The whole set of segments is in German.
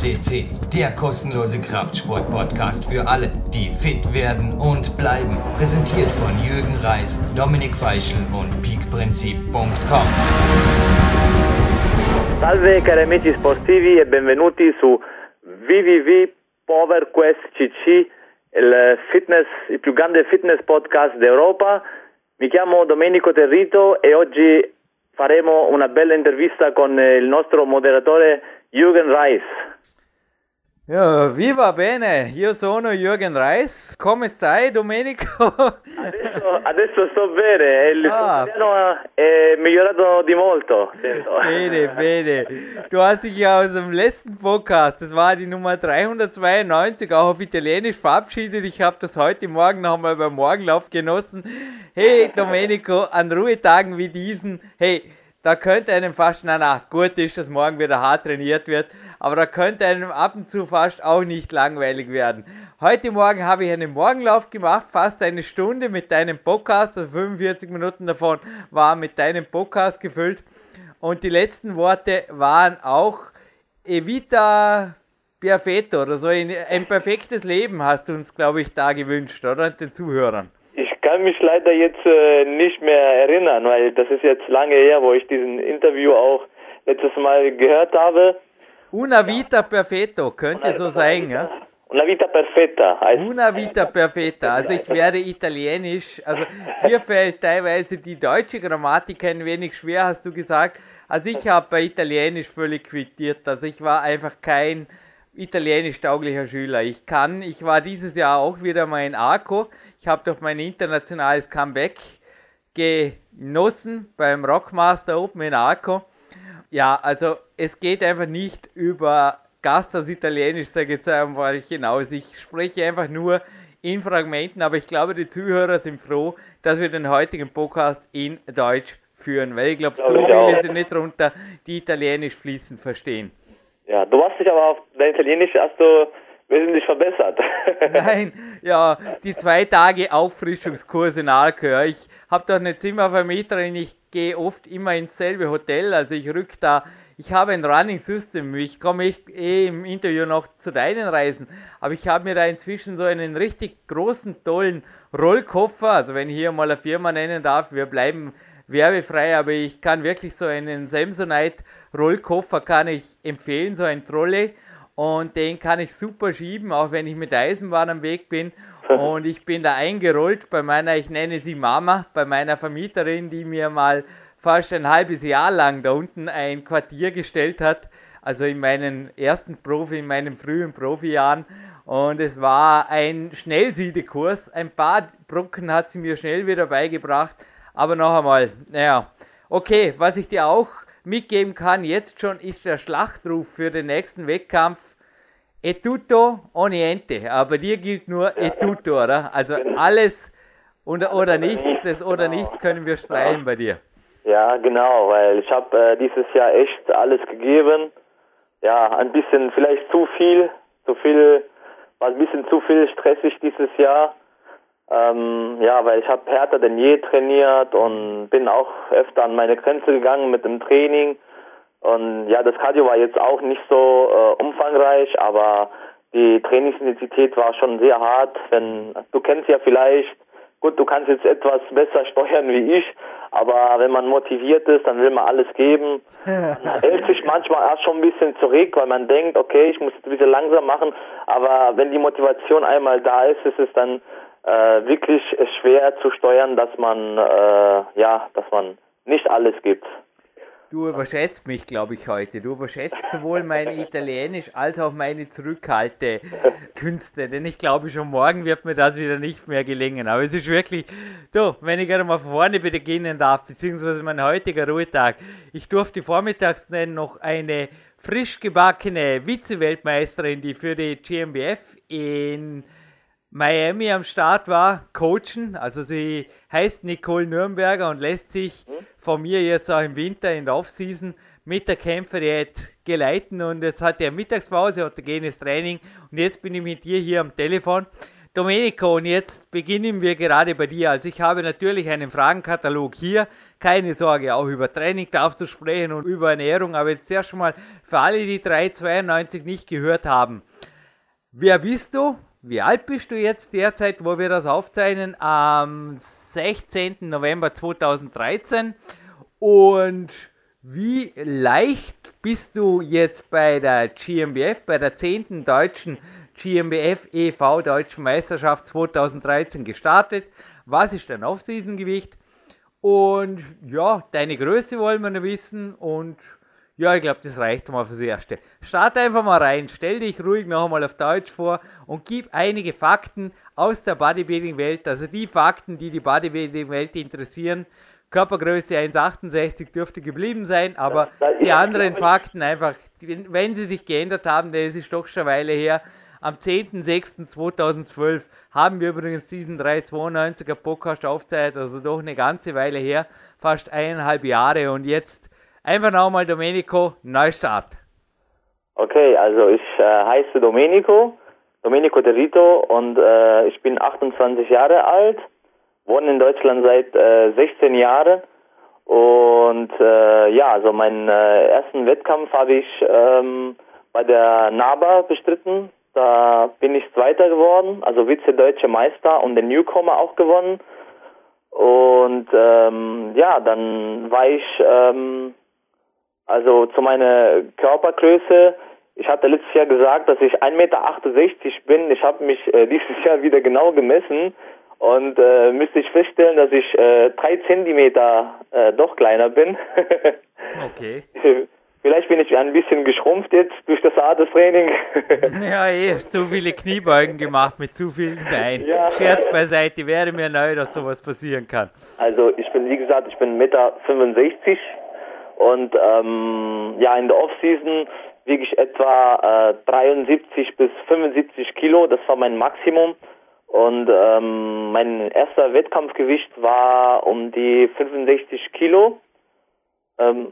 CC, der kostenlose Kraftsport-Podcast für alle, die fit werden und bleiben. Präsentiert von Jürgen Reis, Dominik Feischl und peakprinzip.com. Salve cari amici sportivi e benvenuti su www.PowerQuest.cc, il, fitness, il più grande fitness podcast d'Europa. Mi chiamo Domenico Territo e oggi faremo una bella intervista con il nostro moderatore Jürgen Reis. Ja, viva bene, io sono Jürgen Reis. Come stai, Domenico? Adesso, adesso sto bene, il ah. italiano è migliorato di molto. Sento. Bene, bene. Du hast dich ja aus dem letzten Podcast, das war die Nummer 392, auch auf Italienisch verabschiedet. Ich habe das heute Morgen nochmal beim Morgenlauf genossen. Hey, Domenico, an Ruhetagen wie diesen, hey, da könnte einem fast, na na, gut ist, dass morgen wieder hart trainiert wird, aber da könnte einem ab und zu fast auch nicht langweilig werden. Heute Morgen habe ich einen Morgenlauf gemacht, fast eine Stunde mit deinem Podcast, also 45 Minuten davon waren mit deinem Podcast gefüllt. Und die letzten Worte waren auch Evita Perfetto oder so. Ein perfektes Leben hast du uns, glaube ich, da gewünscht, oder? Den Zuhörern kann mich leider jetzt äh, nicht mehr erinnern, weil das ist jetzt lange her, wo ich diesen Interview auch letztes Mal gehört habe. Una vita perfetto, könnte una, so sein, ja? Una vita perfetta heißt Una vita perfetta. Also ich werde italienisch, also hier fällt teilweise die deutsche Grammatik ein wenig schwer, hast du gesagt. Also ich habe bei Italienisch völlig quittiert. Also ich war einfach kein italienisch tauglicher Schüler. Ich kann, ich war dieses Jahr auch wieder mal in Arco. Ich habe doch mein internationales Comeback genossen beim Rockmaster Open in Arco. Ja, also es geht einfach nicht über Gastas Italienisch, sage ich jetzt einfach hinaus. Ich spreche einfach nur in Fragmenten, aber ich glaube, die Zuhörer sind froh, dass wir den heutigen Podcast in Deutsch führen, weil ich glaube, so viele sind nicht drunter, die Italienisch fließend verstehen. Ja, du hast dich aber auf dein Italienisch hast du wesentlich verbessert. Nein, ja, die zwei Tage Auffrischungskurs in Alkör. Ich habe doch eine Zimmervermieterin, ich gehe oft immer ins selbe Hotel, also ich rück da. Ich habe ein Running System. Ich komme eh im Interview noch zu deinen Reisen, aber ich habe mir da inzwischen so einen richtig großen, tollen Rollkoffer. Also wenn ich hier mal eine Firma nennen darf, wir bleiben werbefrei, aber ich kann wirklich so einen Samsonite Rollkoffer kann ich empfehlen, so ein Trolley und den kann ich super schieben, auch wenn ich mit Eisenbahn am Weg bin. Und ich bin da eingerollt bei meiner, ich nenne sie Mama, bei meiner Vermieterin, die mir mal fast ein halbes Jahr lang da unten ein Quartier gestellt hat. Also in meinen ersten Profi, in meinen frühen Profijahren. Und es war ein Schnellsiedekurs. Ein paar Brocken hat sie mir schnell wieder beigebracht. Aber noch einmal, naja. Okay, was ich dir auch mitgeben kann, jetzt schon ist der Schlachtruf für den nächsten Wettkampf E tutto o niente. Aber dir gilt nur e tutto, oder? Also genau. alles oder, oder nichts, das oder genau. nichts können wir streichen bei dir. Ja, genau, weil ich habe äh, dieses Jahr echt alles gegeben. Ja, ein bisschen, vielleicht zu viel, zu viel, war ein bisschen zu viel stressig dieses Jahr. Ähm, ja, weil ich habe härter denn je trainiert und bin auch öfter an meine Grenze gegangen mit dem Training. Und ja, das Cardio war jetzt auch nicht so äh, umfangreich, aber die Trainingsintensität war schon sehr hart. Wenn du kennst ja vielleicht, gut, du kannst jetzt etwas besser steuern wie ich, aber wenn man motiviert ist, dann will man alles geben. Man hält sich manchmal auch schon ein bisschen zurück, weil man denkt, okay, ich muss jetzt ein bisschen langsam machen, aber wenn die Motivation einmal da ist, ist es dann äh, wirklich schwer zu steuern, dass man äh, ja, dass man nicht alles gibt. Du überschätzt mich, glaube ich, heute. Du überschätzt sowohl mein Italienisch als auch meine Zurückhaltekünste. Denn ich glaube, schon morgen wird mir das wieder nicht mehr gelingen. Aber es ist wirklich, du, wenn ich gerade mal von vorne beginnen darf, beziehungsweise mein heutiger Ruhetag. Ich durfte vormittags noch eine frisch gebackene Vize-Weltmeisterin, die für die GmbF in Miami am Start war, coachen. Also sie heißt Nicole Nürnberger und lässt sich hm? von mir jetzt auch im Winter in der Offseason mit der Kämpferdiät geleiten und jetzt hat er Mittagspause, autogenes Training und jetzt bin ich mit dir hier am Telefon. Domenico, und jetzt beginnen wir gerade bei dir. Also ich habe natürlich einen Fragenkatalog hier. Keine Sorge, auch über Training darfst du sprechen und über Ernährung. Aber jetzt erst mal für alle, die 392 nicht gehört haben. Wer bist du? Wie alt bist du jetzt derzeit, wo wir das aufzeichnen? Am 16. November 2013. Und wie leicht bist du jetzt bei der GmbF, bei der 10. deutschen GmbF e.V. Deutschen Meisterschaft 2013 gestartet. Was ist dein Off-Season-Gewicht? Und ja, deine Größe wollen wir noch wissen und ja, ich glaube, das reicht mal fürs Erste. Start einfach mal rein, stell dich ruhig noch einmal auf Deutsch vor und gib einige Fakten aus der Bodybuilding-Welt, also die Fakten, die die Bodybuilding-Welt interessieren. Körpergröße 1,68 dürfte geblieben sein, aber die anderen Fakten einfach, wenn sie sich geändert haben, das ist doch schon eine Weile her, am 10.06.2012 haben wir übrigens diesen 392er Podcast aufzeichnet, also doch eine ganze Weile her, fast eineinhalb Jahre. Und jetzt einfach nochmal Domenico, Neustart. Okay, also ich äh, heiße Domenico, Domenico Derito und äh, ich bin 28 Jahre alt, wohne in Deutschland seit äh, 16 Jahren und äh, ja, also meinen äh, ersten Wettkampf habe ich ähm, bei der NABA bestritten, da bin ich Zweiter geworden, also Vize-Deutsche Meister und den Newcomer auch gewonnen. Und ähm, ja, dann war ich ähm, also zu meiner Körpergröße. Ich hatte letztes Jahr gesagt, dass ich 1,68 Meter bin. Ich habe mich äh, dieses Jahr wieder genau gemessen und äh, müsste ich feststellen, dass ich äh, drei Zentimeter äh, doch kleiner bin. okay. Vielleicht bin ich ein bisschen geschrumpft jetzt durch das harte Training. ja, eh, zu viele Kniebeugen gemacht mit zu vielen Beinen. Ja. Scherz beiseite, wäre mir neu, dass sowas passieren kann. Also ich bin, wie gesagt, ich bin 1,65 Meter und ähm, ja, in der Offseason wiege ich etwa äh, 73 bis 75 Kilo, das war mein Maximum. Und ähm, mein erster Wettkampfgewicht war um die 65 Kilo. Ähm,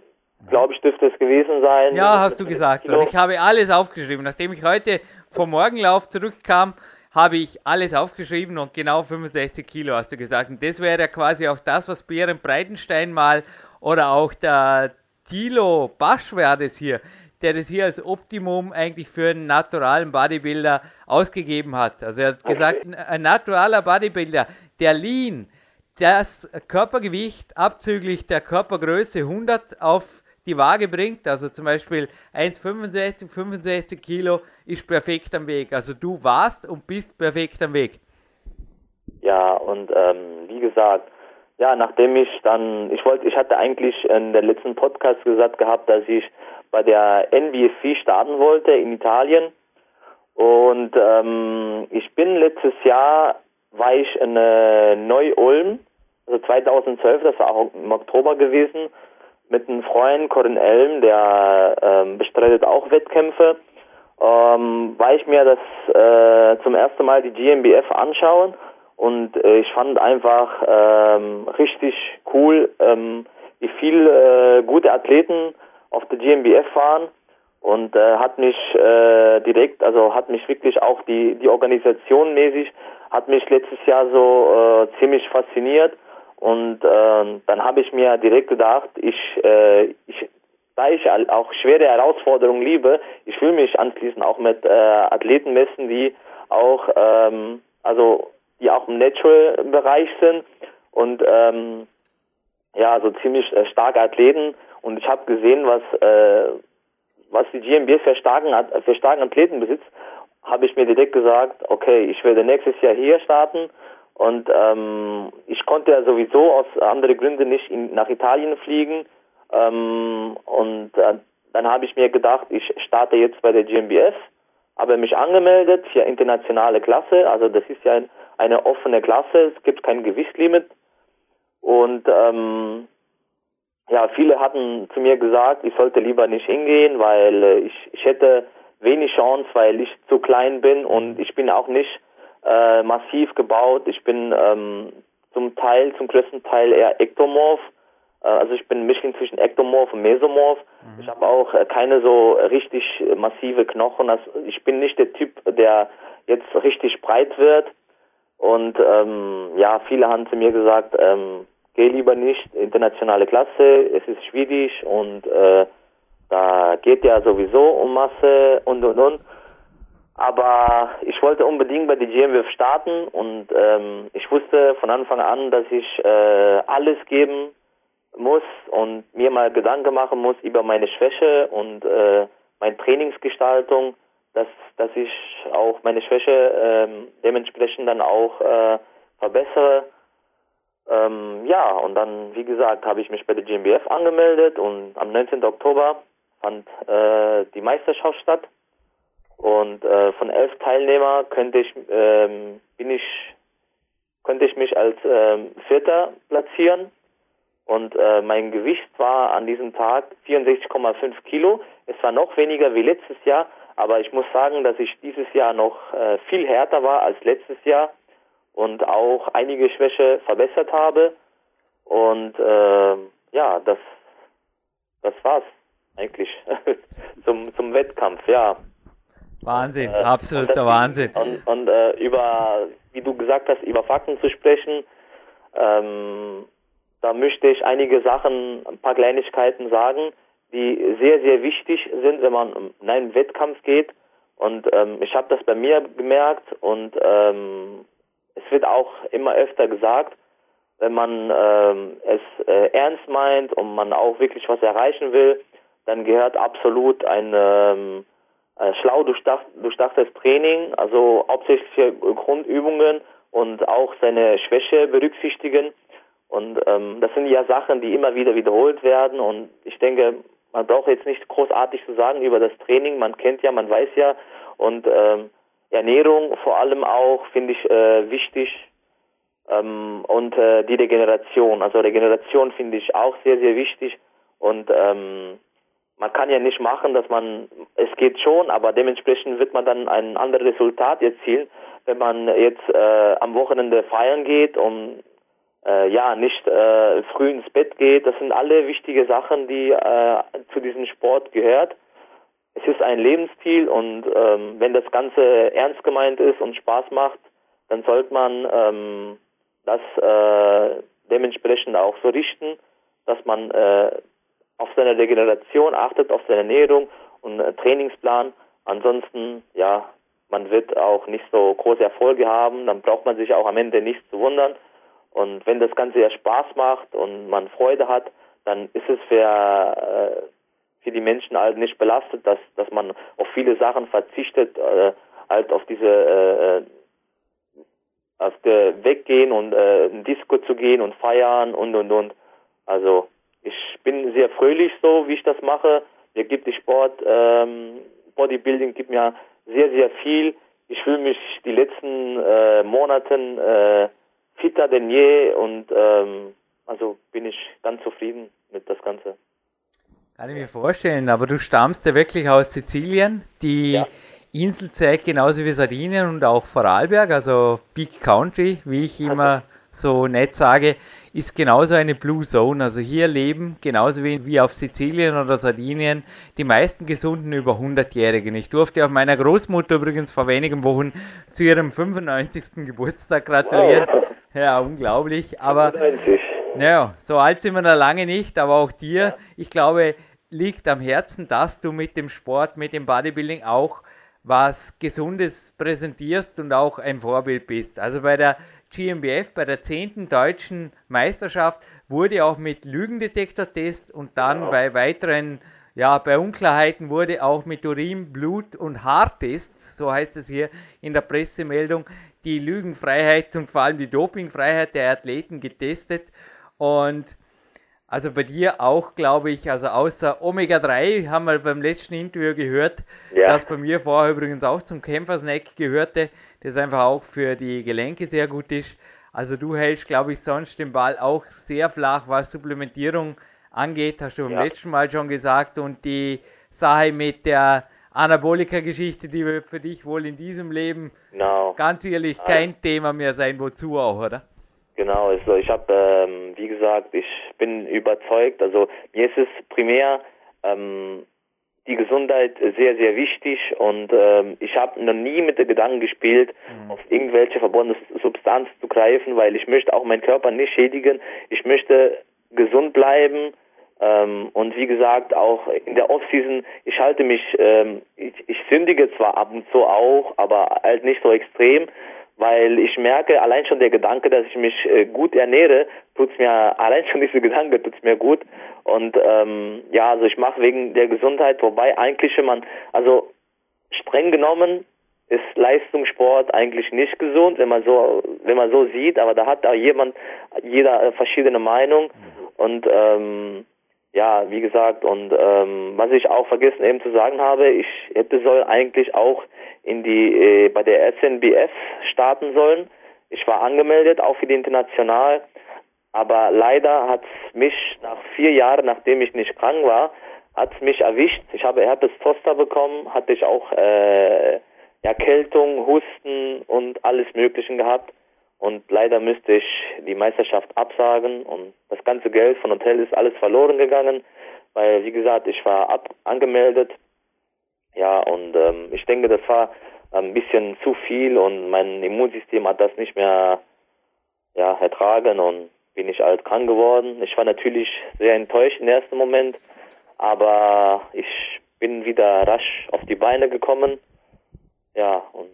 glaube ich, dürfte es gewesen sein. Ja, hast du gesagt. Also ich habe alles aufgeschrieben. Nachdem ich heute vom Morgenlauf zurückkam, habe ich alles aufgeschrieben und genau 65 Kilo hast du gesagt. Und das wäre ja quasi auch das, was Bären Breitenstein mal oder auch der Tilo Basch wäre das hier, der das hier als Optimum eigentlich für einen naturalen Bodybuilder ausgegeben hat. Also er hat gesagt, ein naturaler Bodybuilder, der Lean, das Körpergewicht abzüglich der Körpergröße 100 auf die Waage bringt, also zum Beispiel 1,65, 65 Kilo, ist perfekt am Weg. Also du warst und bist perfekt am Weg. Ja, und ähm, wie gesagt, ja, nachdem ich dann, ich wollte, ich hatte eigentlich in der letzten Podcast gesagt gehabt, dass ich bei der NBFC starten wollte in Italien. Und ähm, ich bin letztes Jahr, war ich in äh, Neu-Ulm, also 2012, das war auch im Oktober gewesen, mit einem Freund, Corin Elm, der ähm, bestreitet auch Wettkämpfe, ähm, war ich mir das äh, zum ersten Mal die GmbF anschauen und äh, ich fand einfach ähm, richtig cool, ähm, wie viele äh, gute Athleten auf der GmbF waren. Und äh, hat mich äh, direkt, also hat mich wirklich auch die die Organisation mäßig, hat mich letztes Jahr so äh, ziemlich fasziniert. Und äh, dann habe ich mir direkt gedacht, ich, äh, ich, da ich auch schwere Herausforderungen liebe, ich will mich anschließend auch mit äh, Athleten messen, die auch, ähm, also die auch im Natural-Bereich sind und ähm, ja, so ziemlich äh, starke Athleten. Und ich habe gesehen, was äh, was die GmbF für starken für starken Athleten besitzt, habe ich mir direkt gesagt, okay, ich werde nächstes Jahr hier starten und ähm, ich konnte ja sowieso aus anderen Gründen nicht in, nach Italien fliegen. Ähm, und äh, dann habe ich mir gedacht, ich starte jetzt bei der GmbF, habe mich angemeldet für internationale Klasse. Also das ist ja ein, eine offene Klasse, es gibt kein Gewichtslimit. Und ähm, ja, viele hatten zu mir gesagt, ich sollte lieber nicht hingehen, weil äh, ich, ich hätte wenig Chance, weil ich zu klein bin und ich bin auch nicht äh, massiv gebaut. Ich bin ähm, zum Teil, zum größten Teil eher ektomorph. Äh, also ich bin Mischling zwischen ektomorph und mesomorph. Mhm. Ich habe auch äh, keine so richtig massive Knochen. Also ich bin nicht der Typ, der jetzt richtig breit wird. Und ähm, ja, viele haben zu mir gesagt, ähm, geh lieber nicht internationale Klasse, es ist schwierig und äh, da geht ja sowieso um Masse und und und. Aber ich wollte unbedingt bei der GmbF starten und ähm, ich wusste von Anfang an, dass ich äh, alles geben muss und mir mal Gedanken machen muss über meine Schwäche und äh, meine Trainingsgestaltung, dass, dass ich auch meine Schwäche ähm, dementsprechend dann auch äh, verbessere. Ähm, ja, und dann, wie gesagt, habe ich mich bei der GmbF angemeldet und am 19. Oktober fand äh, die Meisterschaft statt. Und äh, von elf Teilnehmer könnte ich, ähm, bin ich, könnte ich mich als ähm, Vierter platzieren. Und äh, mein Gewicht war an diesem Tag 64,5 Kilo. Es war noch weniger wie letztes Jahr, aber ich muss sagen, dass ich dieses Jahr noch äh, viel härter war als letztes Jahr und auch einige Schwäche verbessert habe. Und äh, ja, das, das war's eigentlich zum, zum Wettkampf, ja. Wahnsinn, äh, absoluter und Wahnsinn. Und, und äh, über, wie du gesagt hast, über Fakten zu sprechen, ähm, da möchte ich einige Sachen, ein paar Kleinigkeiten sagen, die sehr, sehr wichtig sind, wenn man in einen Wettkampf geht. Und ähm, ich habe das bei mir gemerkt und ähm, es wird auch immer öfter gesagt, wenn man ähm, es äh, ernst meint und man auch wirklich was erreichen will, dann gehört absolut ein ähm, äh, schlau durchdacht, durchdachtes Training, also hauptsächlich Grundübungen und auch seine Schwäche berücksichtigen. Und ähm, das sind ja Sachen, die immer wieder wiederholt werden. Und ich denke, man braucht jetzt nicht großartig zu sagen über das Training. Man kennt ja, man weiß ja. Und ähm, Ernährung vor allem auch finde ich äh, wichtig. Ähm, und äh, die Regeneration. Also Regeneration finde ich auch sehr, sehr wichtig. Und ähm, man kann ja nicht machen, dass man, es geht schon, aber dementsprechend wird man dann ein anderes Resultat erzielen, wenn man jetzt äh, am Wochenende feiern geht und äh, ja nicht äh, früh ins Bett geht. Das sind alle wichtige Sachen, die äh, zu diesem Sport gehört. Es ist ein Lebensstil und ähm, wenn das Ganze ernst gemeint ist und Spaß macht, dann sollte man ähm, das äh, dementsprechend auch so richten, dass man äh, auf seine Regeneration achtet, auf seine Ernährung und äh, Trainingsplan. Ansonsten, ja, man wird auch nicht so große Erfolge haben, dann braucht man sich auch am Ende nicht zu wundern. Und wenn das Ganze ja Spaß macht und man Freude hat, dann ist es für, äh, für die Menschen halt nicht belastet, dass, dass man auf viele Sachen verzichtet, äh, halt auf diese äh, auf der weggehen und äh, in Disco zu gehen und feiern und und und. Also ich bin sehr fröhlich so, wie ich das mache. Mir gibt die Sport, ähm, Bodybuilding gibt mir sehr, sehr viel. Ich fühle mich die letzten äh, Monaten äh, fitter denn je und ähm, also bin ich ganz zufrieden mit das Ganze. Kann ich mir vorstellen, aber du stammst ja wirklich aus Sizilien. Die ja. Insel zeigt genauso wie Sardinien und auch Vorarlberg, also Big Country, wie ich immer so nett sage ist genauso eine Blue Zone. Also hier leben genauso wie auf Sizilien oder Sardinien die meisten gesunden über 100-Jährigen. Ich durfte auch meiner Großmutter übrigens vor wenigen Wochen zu ihrem 95. Geburtstag gratulieren. Wow. Ja, unglaublich. Aber naja, so alt sind wir noch lange nicht, aber auch dir, ich glaube, liegt am Herzen, dass du mit dem Sport, mit dem Bodybuilding auch was Gesundes präsentierst und auch ein Vorbild bist. Also bei der GmbF bei der 10. deutschen Meisterschaft wurde auch mit Lügendetektortest und dann wow. bei weiteren, ja, bei Unklarheiten wurde auch mit Urin, Blut und Haartests, so heißt es hier in der Pressemeldung, die Lügenfreiheit und vor allem die Dopingfreiheit der Athleten getestet. Und also bei dir auch, glaube ich, also außer Omega-3 haben wir beim letzten Interview gehört, ja. das bei mir vorher übrigens auch zum Kämpfersnack gehörte das einfach auch für die Gelenke sehr gut ist. Also du hältst, glaube ich, sonst den Ball auch sehr flach, was Supplementierung angeht, hast du beim ja. letzten Mal schon gesagt. Und die Sache mit der Anabolika-Geschichte, die wird für dich wohl in diesem Leben no. ganz sicherlich kein also, Thema mehr sein, wozu auch, oder? Genau, also ich habe, ähm, wie gesagt, ich bin überzeugt, also mir ist es primär ähm, die Gesundheit sehr, sehr wichtig und ähm, ich habe noch nie mit dem Gedanken gespielt, mhm. auf irgendwelche verbundene Substanz zu greifen, weil ich möchte auch meinen Körper nicht schädigen. Ich möchte gesund bleiben ähm, und wie gesagt auch in der Offseason, ich halte mich, ähm, ich, ich sündige zwar ab und zu auch, aber halt nicht so extrem weil ich merke, allein schon der Gedanke, dass ich mich äh, gut ernähre, tut's mir, allein schon diese Gedanke tut's mir gut. Und ähm, ja, also ich mache wegen der Gesundheit, wobei eigentlich, wenn man, also streng genommen ist Leistungssport eigentlich nicht gesund, wenn man so, wenn man so sieht, aber da hat da jemand, jeder verschiedene Meinung. Und ähm, ja, wie gesagt, und ähm, was ich auch vergessen eben zu sagen habe, ich hätte soll eigentlich auch in die äh, bei der SNBF starten sollen. Ich war angemeldet, auch für die International, aber leider hat mich nach vier Jahren, nachdem ich nicht krank war, hat mich erwischt. Ich habe Herpes Zoster bekommen, hatte ich auch äh, Erkältung, Husten und alles Mögliche gehabt. Und leider müsste ich die Meisterschaft absagen und das ganze Geld von Hotel ist alles verloren gegangen, weil wie gesagt, ich war ab angemeldet ja, und ähm, ich denke, das war ein bisschen zu viel und mein Immunsystem hat das nicht mehr ja, ertragen und bin ich alt krank geworden. Ich war natürlich sehr enttäuscht im ersten Moment, aber ich bin wieder rasch auf die Beine gekommen. Ja, und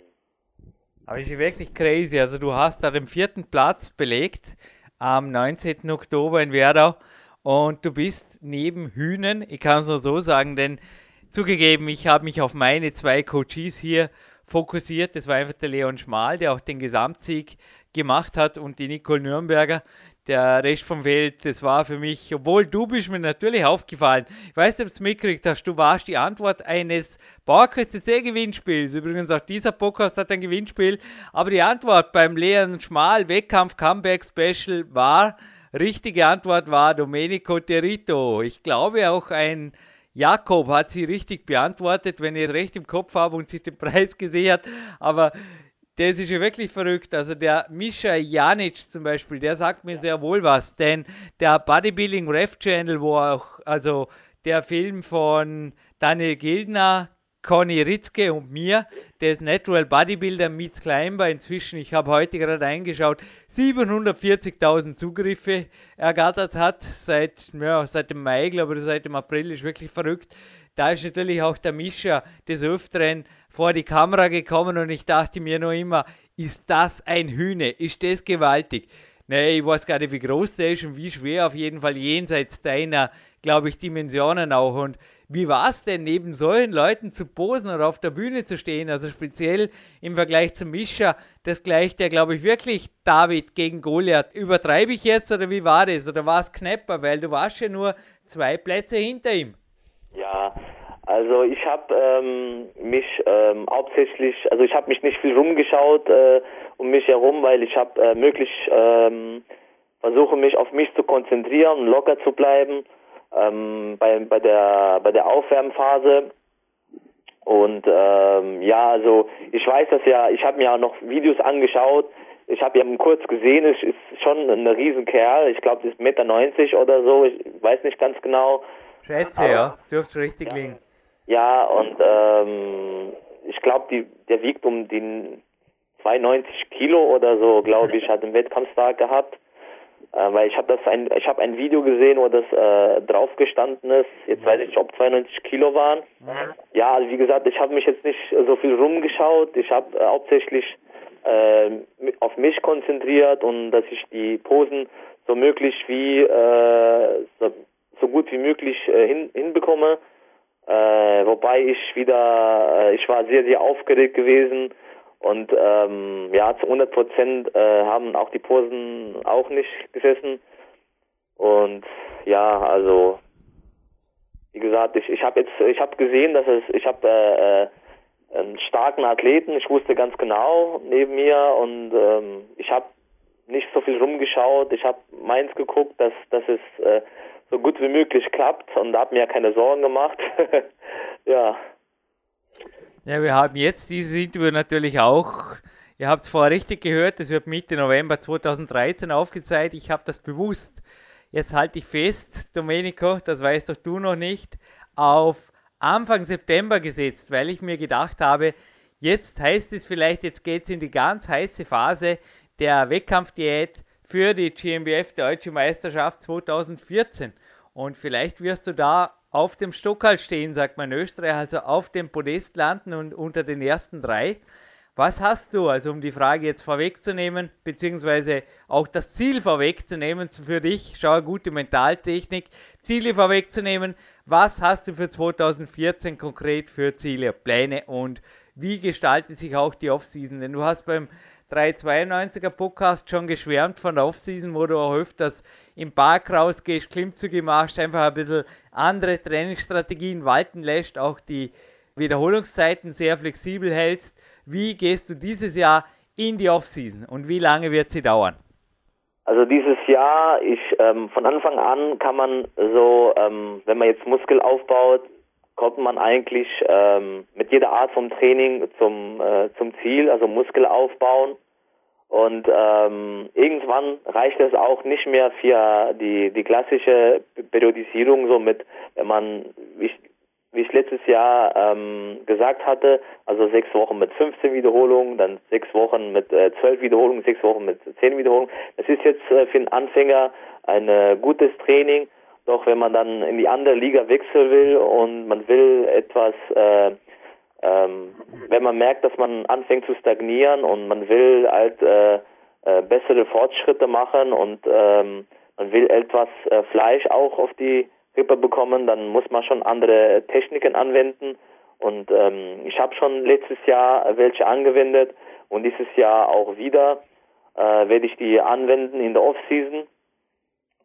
aber ist wirklich crazy. Also du hast da den vierten Platz belegt am 19. Oktober in Werdau und du bist neben Hühnen, ich kann es nur so sagen, denn Zugegeben, ich habe mich auf meine zwei Coaches hier fokussiert. Das war einfach der Leon Schmal, der auch den Gesamtsieg gemacht hat und die Nicole Nürnberger. Der Rest vom Feld, das war für mich, obwohl du bist mir natürlich aufgefallen. Ich weiß nicht, ob du es mitgekriegt hast, du warst die Antwort eines Bauerquest CC Gewinnspiels. Übrigens auch dieser Podcast hat ein Gewinnspiel. Aber die Antwort beim Leon Schmal Wettkampf Comeback Special war, richtige Antwort war Domenico Terito. Ich glaube auch ein Jakob hat sie richtig beantwortet, wenn es recht im Kopf habe und sich den Preis gesehen hat. Aber das ist ja wirklich verrückt. Also der Mischa Janic zum Beispiel, der sagt mir sehr wohl was. Denn der Bodybuilding Ref Channel, wo auch, also der Film von Daniel Gildner Conny Ritzke und mir, des Natural Bodybuilder Meets Climber, inzwischen, ich habe heute gerade eingeschaut, 740.000 Zugriffe ergattert hat, seit, ja, seit dem Mai, glaube ich, seit dem April, ist wirklich verrückt. Da ist natürlich auch der Mischer des Öfteren vor die Kamera gekommen und ich dachte mir nur immer, ist das ein Hühne? Ist das gewaltig? Nee, ich weiß gar nicht, wie groß der ist und wie schwer, auf jeden Fall jenseits deiner, glaube ich, Dimensionen auch. Und wie war es denn, neben solchen Leuten zu posen oder auf der Bühne zu stehen? Also speziell im Vergleich zum Mischa, das gleicht ja, glaube ich, wirklich David gegen Goliath. Übertreibe ich jetzt oder wie war das? Oder war es knapper? Weil du warst ja nur zwei Plätze hinter ihm. Ja, also ich habe ähm, mich ähm, hauptsächlich, also ich habe mich nicht viel rumgeschaut äh, um mich herum, weil ich habe äh, möglich ähm, versuche mich auf mich zu konzentrieren, locker zu bleiben ähm, bei, bei der bei der Aufwärmphase. Und ähm, ja, also ich weiß das ja, ich habe mir auch noch Videos angeschaut. Ich habe ihn kurz gesehen, es ist schon ein Riesenkerl. Ich glaube, das ist 1,90 Meter oder so. Ich weiß nicht ganz genau. Schätze, Aber, ja. Dürfte richtig ja, liegen. Ja, und ähm, ich glaube, der wiegt um den 92 Kilo oder so, glaube ich, hat im Wettkampfstag gehabt. Äh, weil ich habe das ein, ich habe ein Video gesehen, wo das äh, drauf gestanden ist. Jetzt weiß ich nicht, ob 92 Kilo waren. Mhm. Ja, also wie gesagt, ich habe mich jetzt nicht so viel rumgeschaut. Ich habe äh, hauptsächlich äh, auf mich konzentriert und dass ich die Posen so möglich wie äh, so, so gut wie möglich äh, hin, hinbekomme. Äh, wobei ich wieder, äh, ich war sehr sehr aufgeregt gewesen und ähm, ja, zu 100 Prozent äh, haben auch die Posen auch nicht gesessen. Und ja, also wie gesagt, ich, ich habe jetzt, ich habe gesehen, dass es, ich habe äh, äh, einen starken Athleten. Ich wusste ganz genau neben mir und ähm, ich habe nicht so viel rumgeschaut. Ich habe meins geguckt, dass, dass es äh, so gut wie möglich klappt und habe mir keine Sorgen gemacht. ja. Ja, wir haben jetzt dieses Interview natürlich auch. Ihr habt es vorher richtig gehört, es wird Mitte November 2013 aufgezeichnet. Ich habe das bewusst, jetzt halte ich fest, Domenico, das weißt doch du noch nicht, auf Anfang September gesetzt, weil ich mir gedacht habe, jetzt heißt es vielleicht, jetzt geht es in die ganz heiße Phase der Wettkampfdiät für die GmbF Deutsche Meisterschaft 2014. Und vielleicht wirst du da auf dem Stockhalt stehen, sagt man in Österreich, also auf dem Podest landen und unter den ersten drei. Was hast du, also um die Frage jetzt vorwegzunehmen, beziehungsweise auch das Ziel vorwegzunehmen für dich, schau gute Mentaltechnik, Ziele vorwegzunehmen, was hast du für 2014 konkret für Ziele, Pläne und wie gestaltet sich auch die Offseason? Denn du hast beim 392er Podcast schon geschwärmt von der Offseason, wo du auch öfters im Park rausgehst, Klimmzüge machst, einfach ein bisschen andere Trainingsstrategien walten lässt, auch die Wiederholungszeiten sehr flexibel hältst. Wie gehst du dieses Jahr in die Offseason und wie lange wird sie dauern? Also dieses Jahr, ich ähm, von Anfang an kann man so, ähm, wenn man jetzt Muskel aufbaut, kommt man eigentlich ähm, mit jeder Art vom Training zum äh, zum Ziel, also Muskel aufbauen. Und ähm, irgendwann reicht es auch nicht mehr für die die klassische Periodisierung, so mit, wenn man, wie ich, wie ich letztes Jahr ähm, gesagt hatte, also sechs Wochen mit 15 Wiederholungen, dann sechs Wochen mit äh, 12 Wiederholungen, sechs Wochen mit 10 Wiederholungen. Das ist jetzt äh, für einen Anfänger ein äh, gutes Training. Doch wenn man dann in die andere Liga wechseln will und man will etwas, äh, ähm, wenn man merkt, dass man anfängt zu stagnieren und man will halt äh, äh, bessere Fortschritte machen und ähm, man will etwas äh, Fleisch auch auf die Rippe bekommen, dann muss man schon andere Techniken anwenden. Und ähm, ich habe schon letztes Jahr welche angewendet und dieses Jahr auch wieder äh, werde ich die anwenden in der Off-Season.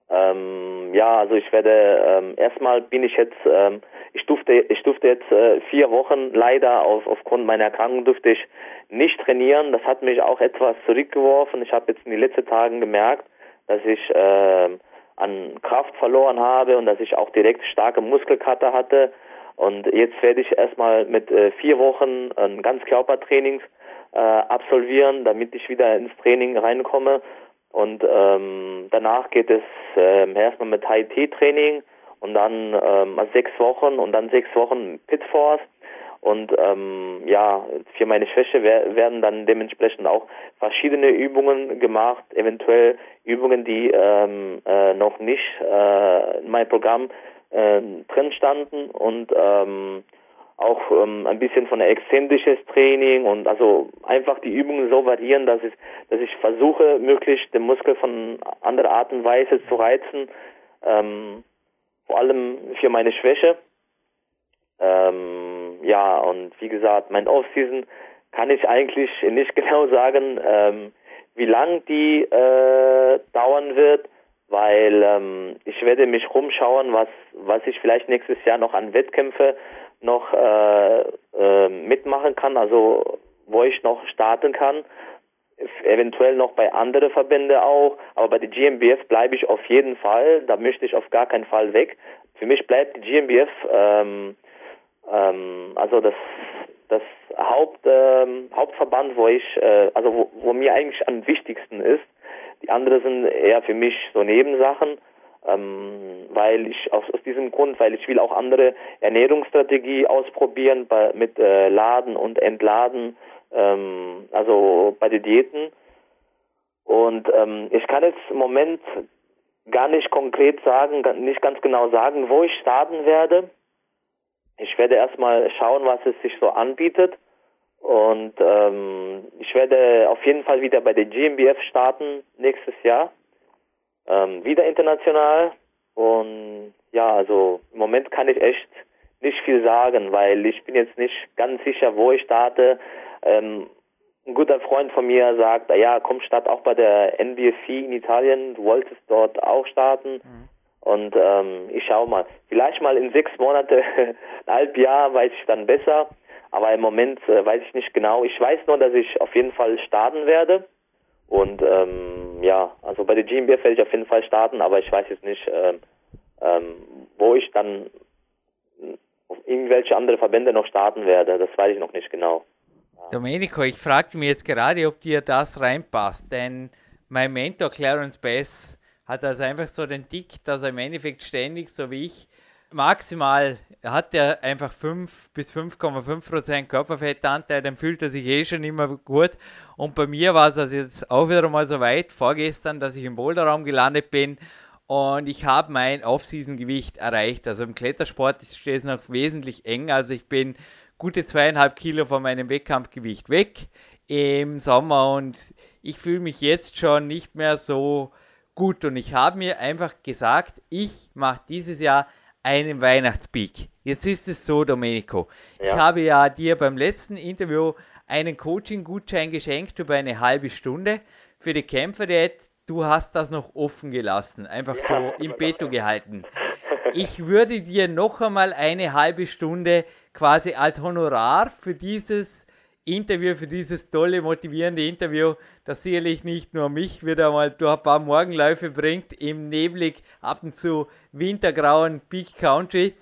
Ähm, ja, also ich werde ähm, erstmal bin ich jetzt, ähm, durfte, ich durfte jetzt äh, vier Wochen leider auf, aufgrund meiner Erkrankung durfte ich nicht trainieren. Das hat mich auch etwas zurückgeworfen. Ich habe jetzt in den letzten Tagen gemerkt, dass ich äh, an Kraft verloren habe und dass ich auch direkt starke Muskelkater hatte. Und jetzt werde ich erstmal mit äh, vier Wochen ein Ganzkörpertraining äh, absolvieren, damit ich wieder ins Training reinkomme. Und ähm, danach geht es äh, erstmal mit HIT-Training und dann ähm, also sechs Wochen und dann sechs Wochen Pitforce. Und ähm, ja, für meine Schwäche werden dann dementsprechend auch verschiedene Übungen gemacht, eventuell Übungen, die ähm, äh, noch nicht äh, in meinem Programm äh, drin standen und ähm, auch ähm, ein bisschen von exzentrisches Training und also einfach die Übungen so variieren, dass ich, dass ich versuche, möglichst den Muskel von anderer Art und Weise zu reizen, ähm, vor allem für meine Schwäche. Ähm, ja, und wie gesagt, mein Offseason kann ich eigentlich nicht genau sagen, ähm, wie lang die äh, dauern wird, weil ähm, ich werde mich rumschauen, was was ich vielleicht nächstes Jahr noch an Wettkämpfe noch äh, äh, mitmachen kann, also wo ich noch starten kann, eventuell noch bei anderen Verbänden auch, aber bei der GmbF bleibe ich auf jeden Fall, da möchte ich auf gar keinen Fall weg. Für mich bleibt die GmbF ähm, ähm, also das das Haupt ähm, Hauptverband, wo ich äh, also wo, wo mir eigentlich am wichtigsten ist. Die anderen sind eher für mich so Nebensachen, ähm, weil ich aus, aus diesem Grund, weil ich will auch andere Ernährungsstrategie ausprobieren bei, mit äh, Laden und Entladen, ähm, also bei den Diäten. Und ähm, ich kann jetzt im Moment gar nicht konkret sagen, nicht ganz genau sagen, wo ich starten werde. Ich werde erstmal schauen, was es sich so anbietet. Und ähm, ich werde auf jeden Fall wieder bei der GmbF starten nächstes Jahr. Ähm, wieder international. Und ja, also im Moment kann ich echt nicht viel sagen, weil ich bin jetzt nicht ganz sicher, wo ich starte. Ähm, ein guter Freund von mir sagt, ja, komm, start auch bei der NBFC in Italien. Du wolltest dort auch starten. Mhm. Und ähm, ich schaue mal. Vielleicht mal in sechs Monate, ein halb Jahr weiß ich dann besser. Aber im Moment äh, weiß ich nicht genau. Ich weiß nur, dass ich auf jeden Fall starten werde. Und ähm, ja, also bei der GmbF werde ich auf jeden Fall starten, aber ich weiß jetzt nicht, ähm, ähm, wo ich dann auf irgendwelche andere Verbände noch starten werde. Das weiß ich noch nicht genau. Domenico, ich fragte mich jetzt gerade, ob dir das reinpasst, denn mein Mentor Clarence Bass hat also einfach so den Tick, dass er im Endeffekt ständig, so wie ich, maximal hat er einfach 5 bis 5,5% Körperfettanteil, dann fühlt er sich eh schon immer gut. Und bei mir war es also jetzt auch wieder mal so weit, vorgestern, dass ich im Boulderraum gelandet bin und ich habe mein Off-Season-Gewicht erreicht. Also im Klettersport steht es noch wesentlich eng. Also ich bin gute zweieinhalb Kilo von meinem Wettkampfgewicht weg im Sommer und ich fühle mich jetzt schon nicht mehr so gut. Und ich habe mir einfach gesagt, ich mache dieses Jahr einen Weihnachtspeak. Jetzt ist es so, Domenico. Ja. Ich habe ja dir beim letzten Interview einen Coaching-Gutschein geschenkt über eine halbe Stunde für die Kämpferdiät. Du hast das noch offen gelassen, einfach ja, so im Beto gehalten. Ich würde dir noch einmal eine halbe Stunde quasi als Honorar für dieses Interview, für dieses tolle, motivierende Interview, das sicherlich nicht nur mich wieder mal durch ein paar Morgenläufe bringt, im neblig, ab und zu wintergrauen Peak Country.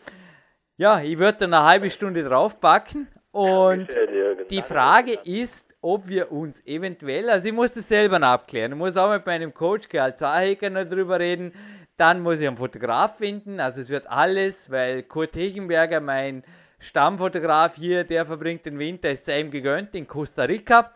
Ja, ich würde dann eine halbe Stunde draufpacken und die Frage ist, ob wir uns eventuell, also ich muss das selber abklären, ich muss auch mit meinem Coach Gerald Zahecker noch drüber reden, dann muss ich einen Fotograf finden, also es wird alles, weil Kurt Hechenberger, mein Stammfotograf hier, der verbringt den Winter, ist sei ihm gegönnt in Costa Rica.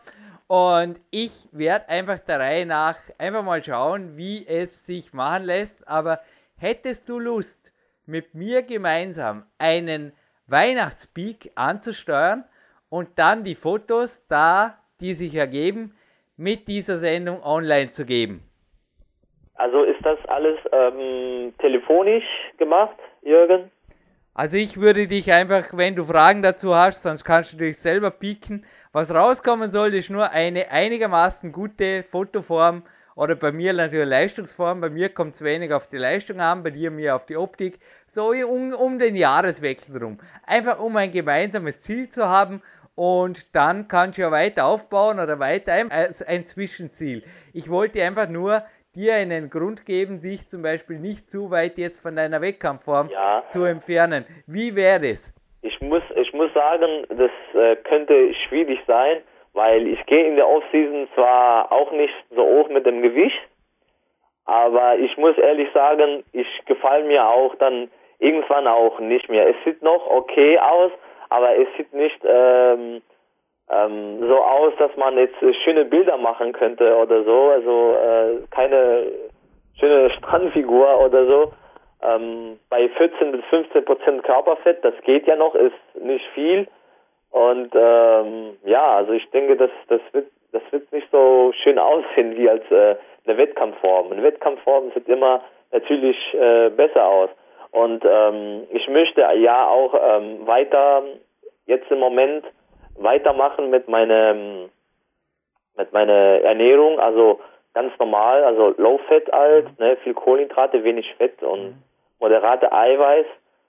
Und ich werde einfach der Reihe nach einfach mal schauen, wie es sich machen lässt. Aber hättest du Lust, mit mir gemeinsam einen Weihnachtspeak anzusteuern und dann die Fotos da, die sich ergeben, mit dieser Sendung online zu geben? Also ist das alles ähm, telefonisch gemacht, Jürgen? Also ich würde dich einfach, wenn du Fragen dazu hast, sonst kannst du dich selber pieken. Was rauskommen soll, ist nur eine einigermaßen gute Fotoform oder bei mir natürlich Leistungsform. Bei mir kommt es wenig auf die Leistung an, bei dir mehr auf die Optik. So um, um den Jahreswechsel rum. Einfach um ein gemeinsames Ziel zu haben und dann kannst du ja weiter aufbauen oder weiter ein, ein Zwischenziel. Ich wollte einfach nur dir einen Grund geben, dich zum Beispiel nicht zu weit jetzt von deiner Wettkampfform ja. zu entfernen. Wie wäre es? Ich muss, ich muss sagen, das äh, könnte schwierig sein, weil ich gehe in der Offseason zwar auch nicht so hoch mit dem Gewicht, aber ich muss ehrlich sagen, ich gefalle mir auch dann irgendwann auch nicht mehr. Es sieht noch okay aus, aber es sieht nicht ähm, ähm, so aus, dass man jetzt äh, schöne Bilder machen könnte oder so. Also äh, keine schöne Strandfigur oder so. Ähm, bei 14 bis 15 Prozent Körperfett, das geht ja noch, ist nicht viel. Und ähm, ja, also ich denke, das, das wird das wird nicht so schön aussehen wie als äh, eine Wettkampfform. Eine Wettkampfform sieht immer natürlich äh, besser aus. Und ähm, ich möchte ja auch ähm, weiter jetzt im Moment weitermachen mit meinem mit meiner Ernährung, also ganz normal, also Low Fat halt, ne, viel Kohlenhydrate, wenig Fett und mhm. moderate Eiweiß,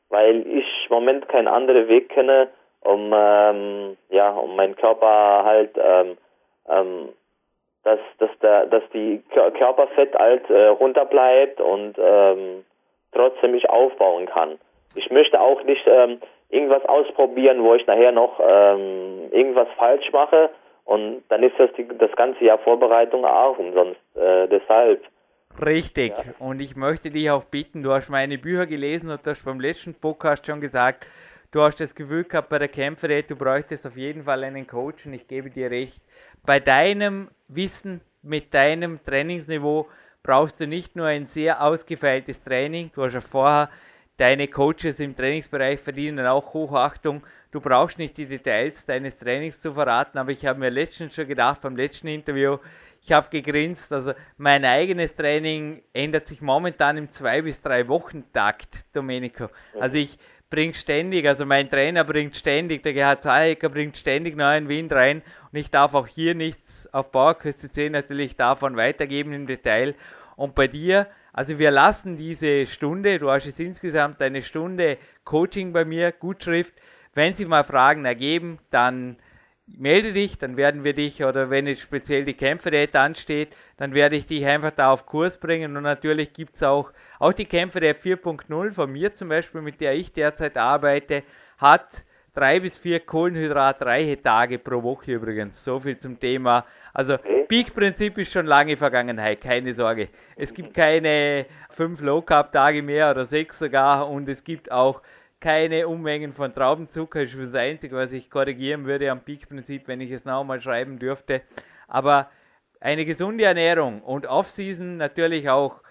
weil ich im Moment keinen anderen Weg kenne, um ähm, ja, um meinen Körper halt ähm, ähm, dass dass der dass die Körperfett halt äh, runter bleibt und ähm, trotzdem ich aufbauen kann. Ich möchte auch nicht ähm, irgendwas ausprobieren, wo ich nachher noch ähm, irgendwas falsch mache und dann ist das die, das ganze Jahr Vorbereitung auch umsonst. Äh, deshalb. Richtig. Ja. Und ich möchte dich auch bitten, du hast meine Bücher gelesen und du hast beim letzten Podcast schon gesagt, du hast das Gefühl gehabt bei der Kämpferät, du bräuchtest auf jeden Fall einen Coach und ich gebe dir recht. Bei deinem Wissen, mit deinem Trainingsniveau brauchst du nicht nur ein sehr ausgefeiltes Training, du hast ja vorher Deine Coaches im Trainingsbereich verdienen auch Hochachtung. Du brauchst nicht die Details deines Trainings zu verraten, aber ich habe mir letztens schon gedacht beim letzten Interview, ich habe gegrinst, also mein eigenes Training ändert sich momentan im zwei bis drei Wochen Takt, Domenico. Also ich bringe ständig, also mein Trainer bringt ständig, der Gerhard Zahecker bringt ständig neuen Wind rein und ich darf auch hier nichts auf Bauerküste 10 natürlich davon weitergeben im Detail. Und bei dir also wir lassen diese Stunde, du hast jetzt insgesamt eine Stunde Coaching bei mir, Gutschrift. Wenn sich mal Fragen ergeben, dann melde dich, dann werden wir dich, oder wenn jetzt speziell die Kämpferät ansteht, dann werde ich dich einfach da auf Kurs bringen. Und natürlich gibt es auch, auch die Kämpferät 4.0 von mir zum Beispiel, mit der ich derzeit arbeite, hat drei bis vier kohlenhydratreiche Tage pro Woche übrigens. So viel zum Thema. Also Peak-Prinzip ist schon lange Vergangenheit, keine Sorge. Es gibt keine fünf Low-Carb-Tage mehr oder sechs sogar und es gibt auch keine Unmengen von Traubenzucker. Das ist das Einzige, was ich korrigieren würde am Peak-Prinzip, wenn ich es nochmal schreiben dürfte. Aber eine gesunde Ernährung und Off-Season natürlich auch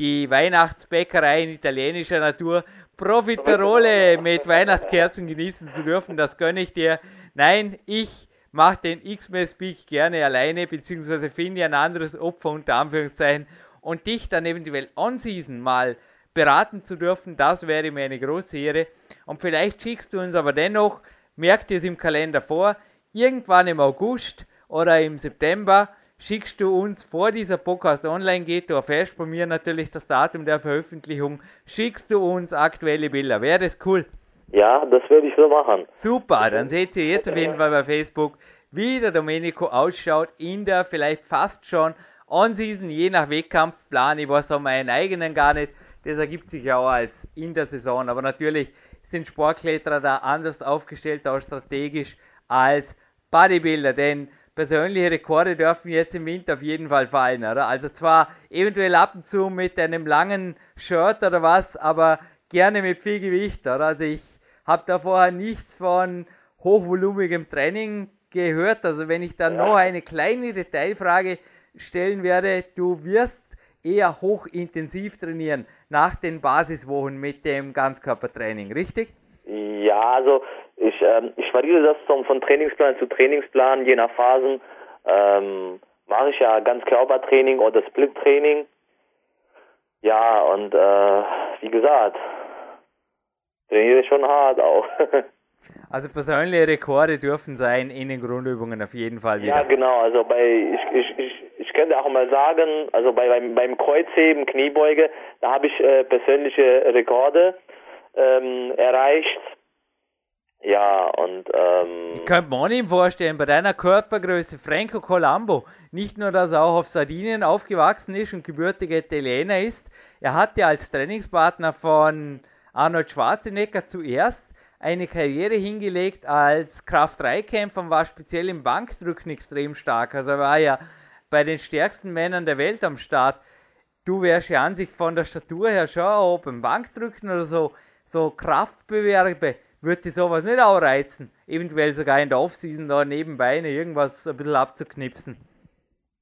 die Weihnachtsbäckerei in italienischer Natur Profiterole mit Weihnachtskerzen genießen zu dürfen, das gönne ich dir. Nein, ich mache den X-Mess Peak gerne alleine, beziehungsweise finde ein anderes Opfer unter Anführungszeichen und dich dann eventuell on-season mal beraten zu dürfen, das wäre mir eine große Ehre. Und vielleicht schickst du uns aber dennoch, merk dir es im Kalender vor, irgendwann im August oder im September schickst du uns vor dieser Podcast online geht, du erfährst bei mir natürlich das Datum der Veröffentlichung, schickst du uns aktuelle Bilder. Wäre das cool? Ja, das werde ich so machen. Super, dann seht ihr jetzt auf jeden Fall bei Facebook, wie der Domenico ausschaut in der vielleicht fast schon On-Season, je nach Wettkampfplan. Ich weiß auch meinen eigenen gar nicht. Das ergibt sich ja auch als in der Saison. Aber natürlich sind Sportkletterer da anders aufgestellt, auch strategisch als Bodybuilder. Denn persönliche Rekorde dürfen jetzt im Winter auf jeden Fall fallen, oder? Also zwar eventuell ab und zu mit einem langen Shirt oder was, aber gerne mit viel Gewicht, oder? Also ich habe da vorher nichts von hochvolumigem Training gehört. Also wenn ich dann noch eine kleine Detailfrage stellen werde, du wirst eher hochintensiv trainieren nach den Basiswochen mit dem Ganzkörpertraining, richtig? Ja, also ich, ähm, ich variiere das von, von Trainingsplan zu Trainingsplan, je nach Phasen. Ähm, mache ich ja Ganzkörpertraining oder Split-Training. Ja, und äh, wie gesagt, trainiere schon hart auch. Also persönliche Rekorde dürfen sein in den Grundübungen auf jeden Fall wieder. Ja, genau. Also bei ich, ich, ich, ich könnte auch mal sagen, also bei beim, beim Kreuzheben, Kniebeuge, da habe ich äh, persönliche Rekorde ähm, erreicht. Ja, und ähm, Ich könnte mir nicht vorstellen, bei deiner Körpergröße, Franco Colombo, nicht nur, dass er auch auf Sardinien aufgewachsen ist und gebürtiger Italiener ist, er hatte als Trainingspartner von Arnold Schwarzenegger zuerst eine Karriere hingelegt als Kraft-3-Kämpfer und war speziell im Bankdrücken extrem stark. Also er war ja bei den stärksten Männern der Welt am Start. Du wärst ja an sich von der Statur her schon, ob im Bankdrücken oder so, so Kraftbewerbe, würde dich sowas nicht auch reizen. Eventuell sogar in der Offseason da nebenbei irgendwas ein bisschen abzuknipsen.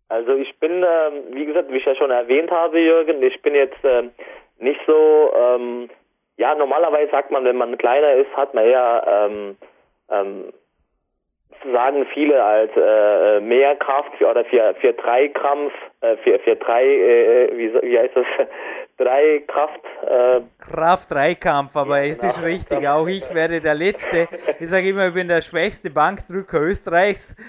Also ich bin, ähm, wie gesagt, wie ich ja schon erwähnt habe, Jürgen, ich bin jetzt ähm, nicht so ähm, ja, normalerweise sagt man, wenn man kleiner ist, hat man eher, ähm, ähm, sagen viele als äh, mehr Kraft oder für, für drei Krampf, äh, für, für drei, äh, wie, wie heißt das, drei Kraft. Äh, Kraft-Dreikampf, aber ja, ist genau. das richtig? Auch ich werde der Letzte. Ich sage immer, ich bin der schwächste Bankdrücker Österreichs.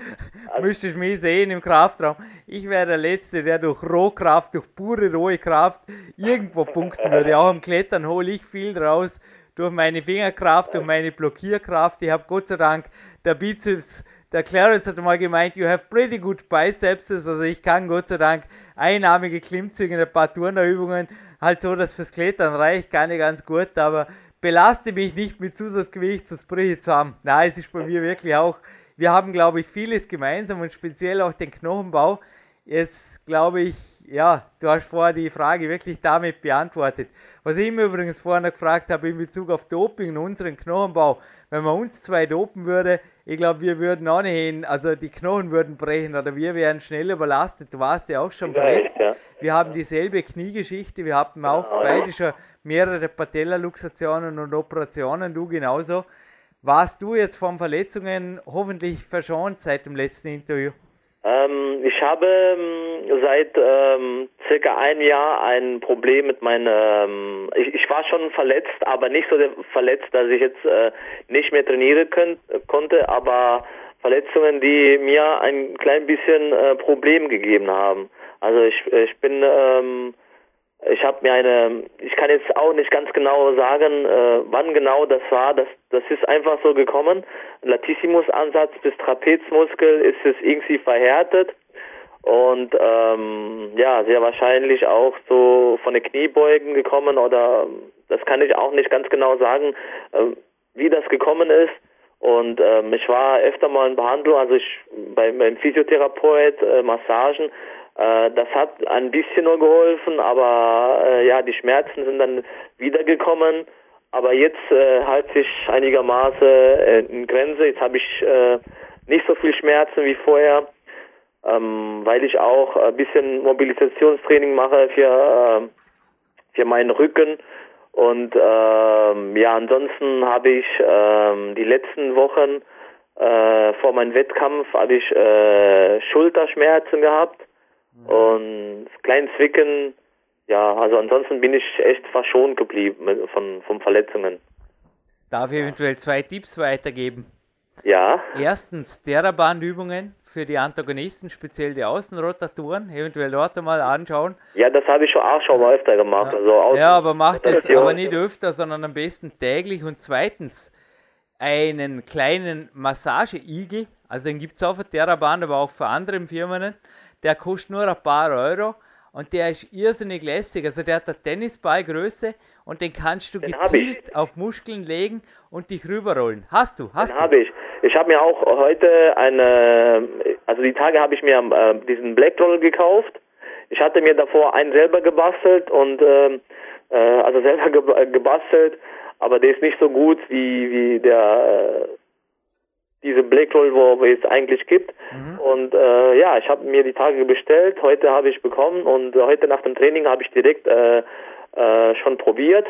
Also, Müsste ich mich sehen im Kraftraum. Ich wäre der Letzte, der durch Rohkraft, durch pure rohe Kraft irgendwo punkten würde. Auch am Klettern hole ich viel draus durch meine Fingerkraft und meine Blockierkraft. Ich habe Gott sei Dank der Bizeps, der Clarence hat mal gemeint, you have pretty good biceps. Also ich kann Gott sei Dank einarmige Klimmzüge in ein paar Turnerübungen halt so, dass fürs Klettern reicht, kann ich ganz gut, aber belaste mich nicht mit Zusatzgewicht, das bringe ich zusammen. Nein, es ist bei mir wirklich auch, wir haben, glaube ich, vieles gemeinsam und speziell auch den Knochenbau. Jetzt glaube ich, ja, du hast vorher die Frage wirklich damit beantwortet. Was ich mir übrigens vorher gefragt habe in Bezug auf Doping und unseren Knochenbau, wenn man uns zwei dopen würde, ich glaube, wir würden ohnehin, also die Knochen würden brechen oder wir wären schnell überlastet. Du warst ja auch schon verletzt. Ja. Wir haben dieselbe Kniegeschichte, wir hatten auch genau, beide schon mehrere Patellaluxationen und Operationen, du genauso. Warst du jetzt von Verletzungen hoffentlich verschont seit dem letzten Interview? Ähm, ich habe ähm, seit ähm, circa einem Jahr ein Problem mit meiner. Ähm, ich, ich, war schon verletzt, aber nicht so verletzt, dass ich jetzt äh, nicht mehr trainieren könnt, konnte, aber Verletzungen, die mir ein klein bisschen äh, Problem gegeben haben. Also ich, ich bin ähm, ich habe mir eine, ich kann jetzt auch nicht ganz genau sagen, äh, wann genau das war. Das, das ist einfach so gekommen. Latissimus-Ansatz bis Trapezmuskel ist es irgendwie verhärtet und ähm, ja, sehr wahrscheinlich auch so von den Kniebeugen gekommen oder das kann ich auch nicht ganz genau sagen, äh, wie das gekommen ist. Und ähm, ich war öfter mal in Behandlung, also ich beim, beim Physiotherapeut, äh, Massagen. Äh, das hat ein bisschen nur geholfen, aber äh, ja, die Schmerzen sind dann wiedergekommen. Aber jetzt äh, halte ich einigermaßen äh, in Grenze. Jetzt habe ich äh, nicht so viel Schmerzen wie vorher, ähm, weil ich auch ein bisschen Mobilisationstraining mache für, äh, für meinen Rücken. Und ähm, ja, ansonsten habe ich ähm, die letzten Wochen äh, vor meinem Wettkampf habe ich äh, Schulterschmerzen gehabt. Und kleinen Zwicken. Ja, also ansonsten bin ich echt verschont geblieben von, von Verletzungen. Darf ich eventuell zwei Tipps weitergeben? Ja. Erstens Therabahnübungen für die Antagonisten, speziell die Außenrotatoren, eventuell dort einmal anschauen. Ja, das habe ich schon auch schon mal öfter gemacht. Ja, also ja aber macht es aber nicht öfter, sondern am besten täglich. Und zweitens einen kleinen Massageigel, also den gibt es auch für Therabahn, aber auch für andere Firmen. Der kostet nur ein paar Euro und der ist irrsinnig lässig. Also der hat eine Tennisballgröße und den kannst du den gezielt auf Muskeln legen und dich rüberrollen. Hast du? Hast den habe ich. Ich habe mir auch heute eine, also die Tage habe ich mir äh, diesen Black Roll gekauft. Ich hatte mir davor einen selber gebastelt und ähm, äh, also selber ge gebastelt, aber der ist nicht so gut wie wie der äh, diese Black Roll, wo es eigentlich gibt. Mhm. Und äh, ja, ich habe mir die Tage bestellt. Heute habe ich bekommen und heute nach dem Training habe ich direkt äh, äh, schon probiert.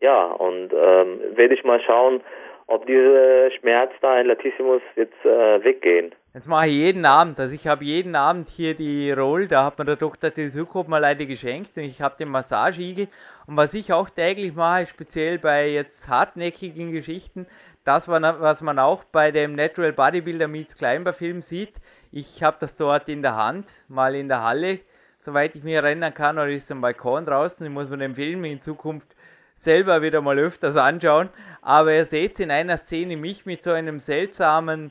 Ja, und ähm, werde ich mal schauen, ob diese Schmerz da in Latissimus jetzt äh, weggehen. Jetzt mache ich jeden Abend, also ich habe jeden Abend hier die Roll, da hat mir der Dr. Tilsukop mal eine geschenkt und ich habe den Massageigel und was ich auch täglich mache, speziell bei jetzt hartnäckigen Geschichten, das, was man auch bei dem Natural Bodybuilder Meets Climber Film sieht, ich habe das dort in der Hand, mal in der Halle, soweit ich mich erinnern kann, oder ist am Balkon draußen, ich muss mir den Film in Zukunft selber wieder mal öfters anschauen. Aber ihr seht in einer Szene mich mit so einem seltsamen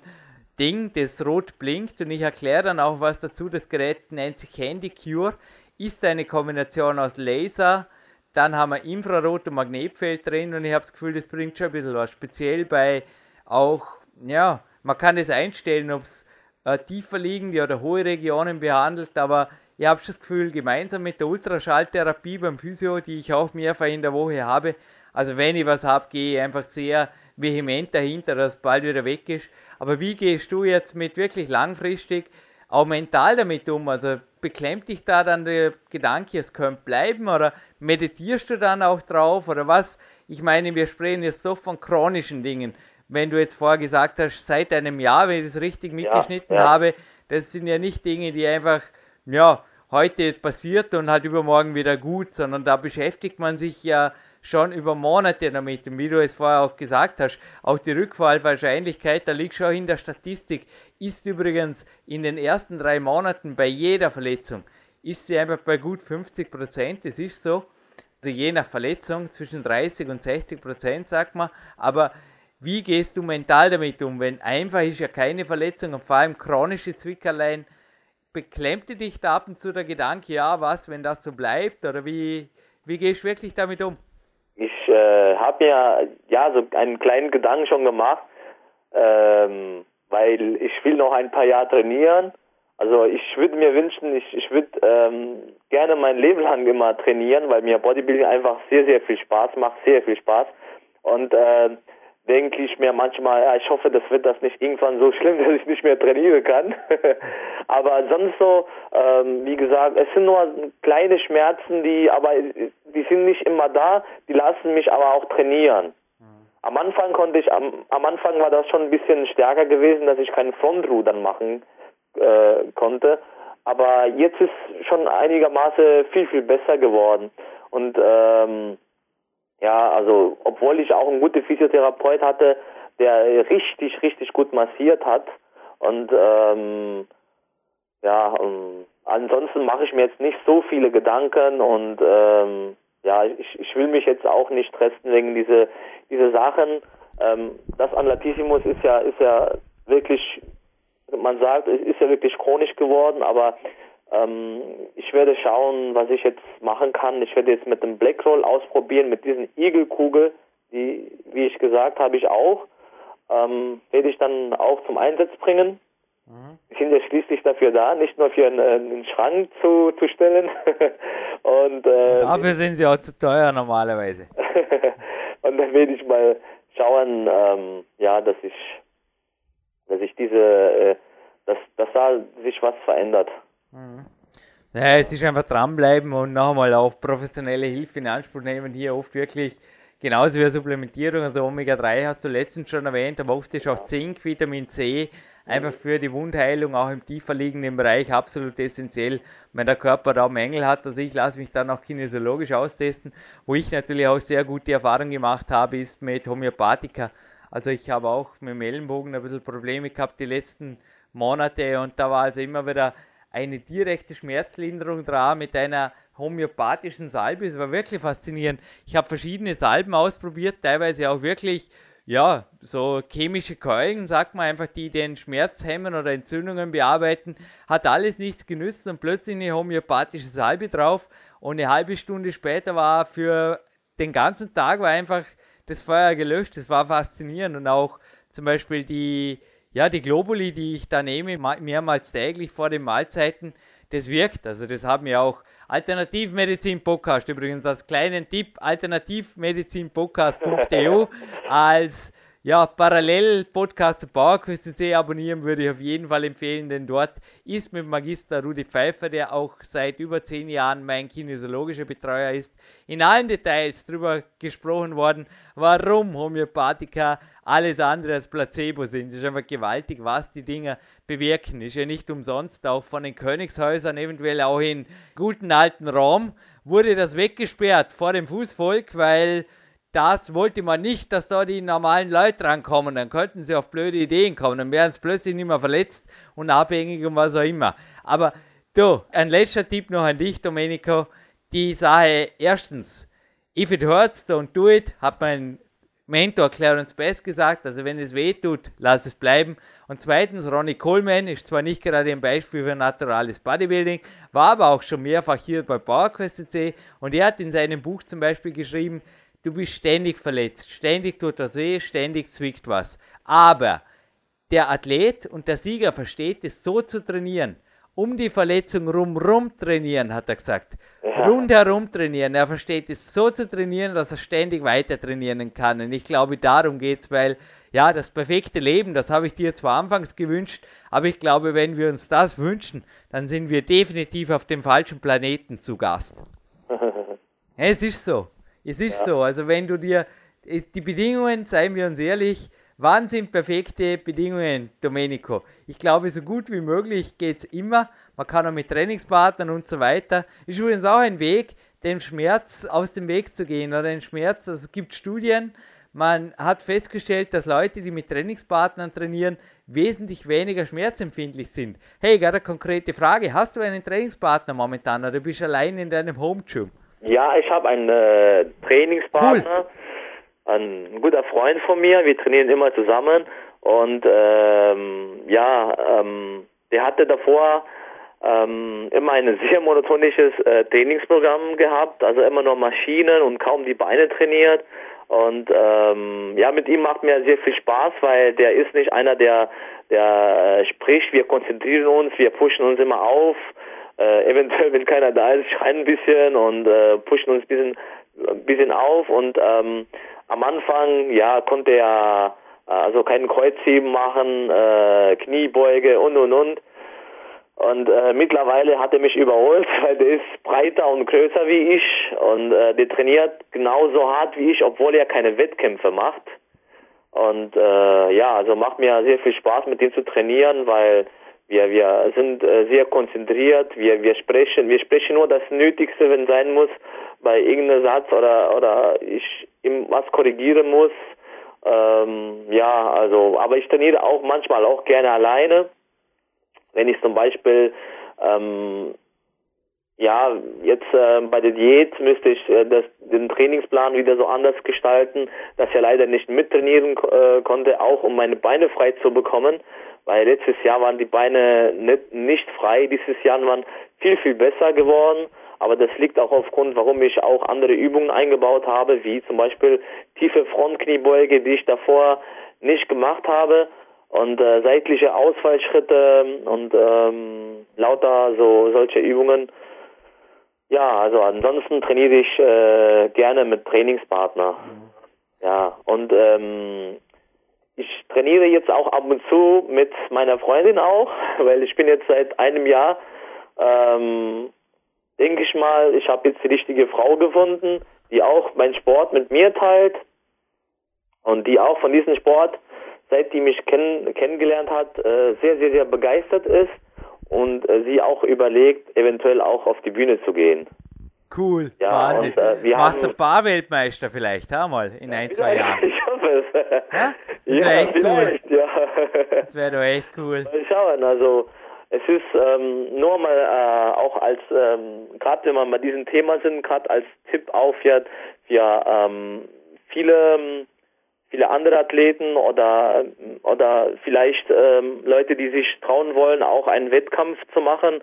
Ding, das rot blinkt. Und ich erkläre dann auch was dazu. Das Gerät nennt sich Handy Cure, ist eine Kombination aus Laser, dann haben wir Infrarot und Magnetfeld drin und ich habe das Gefühl, das bringt schon ein bisschen was. Speziell bei auch, ja, man kann das einstellen, ob es äh, tiefer liegende oder hohe Regionen behandelt, aber ich habe das Gefühl, gemeinsam mit der Ultraschalltherapie beim Physio, die ich auch mehrfach in der Woche habe, also wenn ich was habe, gehe ich einfach sehr vehement dahinter, dass es bald wieder weg ist. Aber wie gehst du jetzt mit wirklich langfristig auch mental damit um? Also beklemmt dich da dann der Gedanke, es könnte bleiben oder meditierst du dann auch drauf oder was? Ich meine, wir sprechen jetzt doch von chronischen Dingen. Wenn du jetzt vorher gesagt hast, seit einem Jahr, wenn ich das richtig mitgeschnitten ja, ja. habe, das sind ja nicht Dinge, die einfach, ja, heute passiert und halt übermorgen wieder gut, sondern da beschäftigt man sich ja schon über Monate damit. Und wie du es vorher auch gesagt hast, auch die Rückfallwahrscheinlichkeit, da liegt schon in der Statistik, ist übrigens in den ersten drei Monaten bei jeder Verletzung, ist sie einfach bei gut 50 Prozent. Das ist so. Also je nach Verletzung zwischen 30 und 60 Prozent, sagt man. Aber wie gehst du mental damit um, wenn einfach ist ja keine Verletzung und vor allem chronische Zwickerlein beklemmte dich da ab und zu der Gedanke, ja, was, wenn das so bleibt? Oder wie, wie gehst du wirklich damit um? Äh, habe mir ja so einen kleinen Gedanken schon gemacht, ähm, weil ich will noch ein paar Jahre trainieren. Also ich würde mir wünschen, ich, ich würde ähm, gerne mein Leben lang immer trainieren, weil mir Bodybuilding einfach sehr, sehr viel Spaß macht, sehr viel Spaß. Und äh, denke ich mir manchmal, ja, ich hoffe, das wird das nicht irgendwann so schlimm, dass ich nicht mehr trainieren kann. aber sonst so, ähm, wie gesagt, es sind nur kleine Schmerzen, die aber die sind nicht immer da, die lassen mich aber auch trainieren. Mhm. Am Anfang konnte ich, am, am Anfang war das schon ein bisschen stärker gewesen, dass ich keinen Frontrudern machen äh, konnte. Aber jetzt ist schon einigermaßen viel, viel besser geworden. Und ähm, ja, also obwohl ich auch einen guten Physiotherapeut hatte, der richtig, richtig gut massiert hat. Und ähm, ja, ähm, ansonsten mache ich mir jetzt nicht so viele Gedanken und ähm, ja, ich, ich will mich jetzt auch nicht stressen wegen diese diese Sachen. Ähm, das an Latissimus ist ja ist ja wirklich, man sagt, ist ja wirklich chronisch geworden, aber ähm, ich werde schauen, was ich jetzt machen kann. Ich werde jetzt mit dem Blackroll ausprobieren, mit diesen Igelkugel, die, wie ich gesagt habe, ich auch. ähm, werde ich dann auch zum Einsatz bringen. Mhm. Sind ja schließlich dafür da, nicht nur für einen, einen Schrank zu, zu stellen. und, äh, Dafür sind sie auch zu teuer normalerweise. und dann werde ich mal schauen, ähm, ja, dass ich, dass ich diese, äh, dass, dass da sich was verändert. Mhm. Naja, es ist einfach dranbleiben und nochmal auch professionelle Hilfe in Anspruch nehmen. Hier oft wirklich genauso wie Supplementierung, also Omega-3 hast du letztens schon erwähnt, aber oft ist auch Zink, Vitamin C einfach für die Wundheilung auch im tiefer liegenden Bereich absolut essentiell, wenn der Körper da Mängel hat. Also ich lasse mich dann auch kinesiologisch austesten. Wo ich natürlich auch sehr gute Erfahrungen gemacht habe, ist mit Homöopathika. Also ich habe auch mit dem Ellenbogen ein bisschen Probleme gehabt die letzten Monate und da war also immer wieder eine direkte Schmerzlinderung dran mit einer homöopathischen Salbe. Es war wirklich faszinierend. Ich habe verschiedene Salben ausprobiert, teilweise auch wirklich, ja, so chemische Keulen, sagt man einfach, die den Schmerz hemmen oder Entzündungen bearbeiten. Hat alles nichts genützt und plötzlich eine homöopathische Salbe drauf. Und eine halbe Stunde später war für den ganzen Tag war einfach das Feuer gelöscht. Das war faszinierend und auch zum Beispiel die ja, die Globuli, die ich da nehme, mehrmals täglich vor den Mahlzeiten, das wirkt. Also das haben ja auch Alternativmedizin-Podcast, übrigens als kleinen Tipp, alternativmedizinpodcast.eu als ja, parallel Podcast zur Bauerküste abonnieren würde ich auf jeden Fall empfehlen, denn dort ist mit Magister Rudi Pfeiffer, der auch seit über zehn Jahren mein kinesiologischer Betreuer ist, in allen Details darüber gesprochen worden, warum Homöopathika alles andere als Placebo sind. Das ist einfach gewaltig, was die Dinger bewirken. Ist ja nicht umsonst auch von den Königshäusern, eventuell auch in guten alten Rom, wurde das weggesperrt vor dem Fußvolk, weil das wollte man nicht, dass da die normalen Leute rankommen. Dann könnten sie auf blöde Ideen kommen. Dann wären sie plötzlich nicht mehr verletzt und abhängig und was auch immer. Aber du, ein letzter Tipp noch an dich, Domenico. Die Sache, erstens, if it hurts, don't do it, hat mein Mentor Clarence Best gesagt. Also wenn es weh tut, lass es bleiben. Und zweitens, Ronnie Coleman ist zwar nicht gerade ein Beispiel für naturales Bodybuilding, war aber auch schon mehrfach hier bei PowerQuest und er hat in seinem Buch zum Beispiel geschrieben, du bist ständig verletzt, ständig tut das weh, ständig zwickt was. Aber der Athlet und der Sieger versteht es so zu trainieren, um die Verletzung rumrum trainieren, hat er gesagt. Ja. Rundherum trainieren. Er versteht es so zu trainieren, dass er ständig weiter trainieren kann. Und ich glaube, darum geht es, weil ja, das perfekte Leben, das habe ich dir zwar anfangs gewünscht, aber ich glaube, wenn wir uns das wünschen, dann sind wir definitiv auf dem falschen Planeten zu Gast. es ist so. Es ist ja. so. Also wenn du dir äh, die Bedingungen, seien wir uns ehrlich, wann sind perfekte Bedingungen, Domenico? Ich glaube, so gut wie möglich geht es immer. Man kann auch mit Trainingspartnern und so weiter. Ist übrigens auch ein Weg, dem Schmerz aus dem Weg zu gehen oder den Schmerz. Also es gibt Studien, man hat festgestellt, dass Leute, die mit Trainingspartnern trainieren, wesentlich weniger schmerzempfindlich sind. Hey, gerade eine konkrete Frage. Hast du einen Trainingspartner momentan oder bist du allein in deinem Home Gym? Ja, ich habe einen äh, Trainingspartner, cool. ein guter Freund von mir. Wir trainieren immer zusammen und ähm, ja, ähm, der hatte davor ähm, immer ein sehr monotonisches äh, Trainingsprogramm gehabt, also immer nur Maschinen und kaum die Beine trainiert. Und ähm, ja, mit ihm macht mir sehr viel Spaß, weil der ist nicht einer, der, der äh, spricht, wir konzentrieren uns, wir pushen uns immer auf äh, eventuell, wenn keiner da ist, schreien ein bisschen und äh, pushen uns ein bisschen, ein bisschen auf. Und ähm, am Anfang, ja, konnte er äh, also keinen Kreuzheben machen, äh, Kniebeuge und und und. Und äh, mittlerweile hat er mich überholt, weil der ist breiter und größer wie ich und äh, der trainiert genauso hart wie ich, obwohl er keine Wettkämpfe macht. Und äh, ja, also macht mir sehr viel Spaß mit dem zu trainieren, weil wir, wir sind äh, sehr konzentriert. Wir, wir sprechen, wir sprechen nur das Nötigste, wenn sein muss, bei irgendeinem Satz oder, oder ich was korrigieren muss. Ähm, ja, also, aber ich trainiere auch manchmal auch gerne alleine. Wenn ich zum Beispiel, ähm, ja, jetzt äh, bei der Diät müsste ich äh, das, den Trainingsplan wieder so anders gestalten, dass ich leider nicht mittrainieren äh, konnte, auch um meine Beine frei zu bekommen weil letztes Jahr waren die Beine nicht, nicht frei, dieses Jahr waren viel, viel besser geworden. aber das liegt auch aufgrund, warum ich auch andere Übungen eingebaut habe, wie zum Beispiel tiefe Frontkniebeuge, die ich davor nicht gemacht habe und äh, seitliche Ausfallschritte und ähm, lauter so solche Übungen. Ja, also ansonsten trainiere ich äh, gerne mit Trainingspartner. Mhm. Ja, und ähm, ich trainiere jetzt auch ab und zu mit meiner Freundin auch, weil ich bin jetzt seit einem Jahr, ähm, denke ich mal, ich habe jetzt die richtige Frau gefunden, die auch meinen Sport mit mir teilt und die auch von diesem Sport, seit die mich kenn kennengelernt hat, äh, sehr, sehr, sehr begeistert ist und äh, sie auch überlegt, eventuell auch auf die Bühne zu gehen. Cool, ja, Wahnsinn. Und, äh, wir Machst du Barweltmeister vielleicht, ha, mal in ein, zwei Jahren. Ich hoffe es. Ja? Das wäre ja, echt cool. Ja. Das wäre doch echt cool. Mal schauen, also es ist ähm, nur mal äh, auch als, ähm, gerade wenn wir bei diesem Thema sind, gerade als Tipp aufhört, für ähm, viele viele andere Athleten oder oder vielleicht ähm, Leute, die sich trauen wollen, auch einen Wettkampf zu machen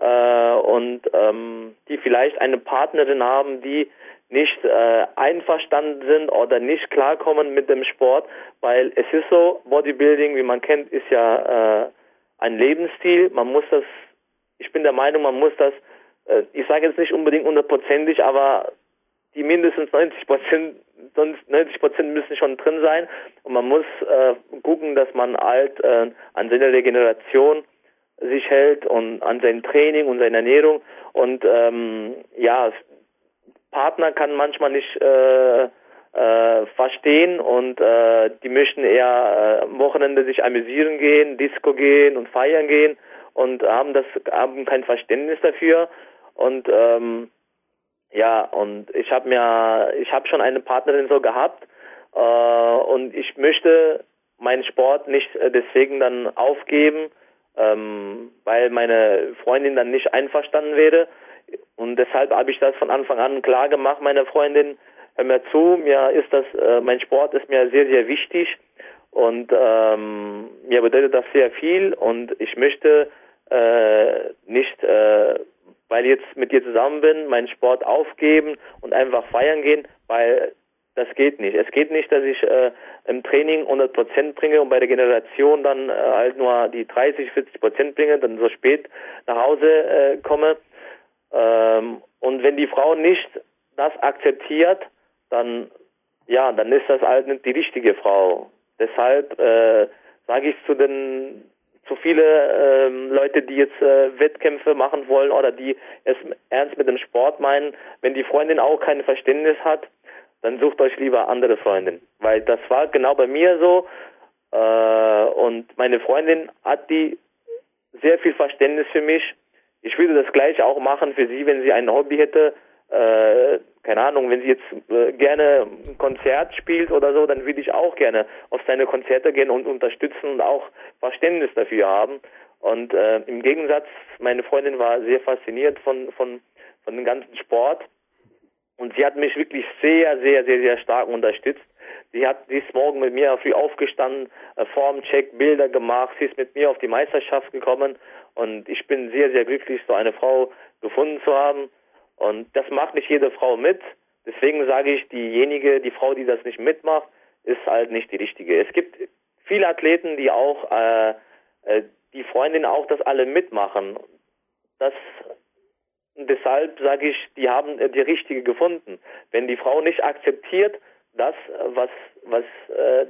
äh, und ähm, die vielleicht eine Partnerin haben, die nicht äh, einverstanden sind oder nicht klarkommen mit dem Sport, weil es ist so, Bodybuilding, wie man kennt, ist ja äh, ein Lebensstil. Man muss das, ich bin der Meinung, man muss das, äh, ich sage jetzt nicht unbedingt hundertprozentig, aber die mindestens 90 Prozent, 90 Prozent müssen schon drin sein und man muss äh, gucken, dass man halt äh, an seiner Regeneration sich hält und an sein Training und seine Ernährung. Und ähm, ja, Partner kann manchmal nicht äh, äh, verstehen und äh, die möchten eher äh, am Wochenende sich amüsieren gehen, Disco gehen und feiern gehen und haben das haben kein Verständnis dafür. Und ähm, ja und ich habe mir ich habe schon eine Partnerin so gehabt äh, und ich möchte meinen Sport nicht äh, deswegen dann aufgeben ähm, weil meine Freundin dann nicht einverstanden wäre. Und deshalb habe ich das von Anfang an klar gemacht, meine Freundin, hör mir zu, mir ist das, äh, mein Sport ist mir sehr, sehr wichtig. Und ähm, mir bedeutet das sehr viel. Und ich möchte äh, nicht, äh, weil ich jetzt mit dir zusammen bin, meinen Sport aufgeben und einfach feiern gehen, weil das geht nicht. Es geht nicht, dass ich äh, im Training 100 Prozent bringe und bei der Generation dann äh, halt nur die 30, 40 Prozent bringe, dann so spät nach Hause äh, komme. Ähm, und wenn die Frau nicht das akzeptiert, dann ja, dann ist das halt nicht die richtige Frau. Deshalb äh, sage ich zu den zu viele ähm, Leute, die jetzt äh, Wettkämpfe machen wollen oder die es ernst mit dem Sport meinen, wenn die Freundin auch kein Verständnis hat, dann sucht euch lieber andere Freundin. Weil das war genau bei mir so. Äh, und meine Freundin hat die sehr viel Verständnis für mich. Ich würde das gleich auch machen für sie, wenn sie ein Hobby hätte. Äh, keine Ahnung, wenn sie jetzt äh, gerne ein Konzert spielt oder so, dann würde ich auch gerne auf seine Konzerte gehen und unterstützen und auch Verständnis dafür haben. Und äh, im Gegensatz, meine Freundin war sehr fasziniert von, von, von dem ganzen Sport und sie hat mich wirklich sehr, sehr, sehr, sehr stark unterstützt. Sie hat dies Morgen mit mir früh aufgestanden, äh, Formcheck, Bilder gemacht. Sie ist mit mir auf die Meisterschaft gekommen. Und ich bin sehr, sehr glücklich, so eine Frau gefunden zu haben. Und das macht nicht jede Frau mit. Deswegen sage ich, diejenige, die Frau, die das nicht mitmacht, ist halt nicht die richtige. Es gibt viele Athleten, die auch, äh, äh, die Freundinnen auch das alle mitmachen. Das deshalb sage ich, die haben äh, die richtige gefunden. Wenn die Frau nicht akzeptiert, das, was, was äh,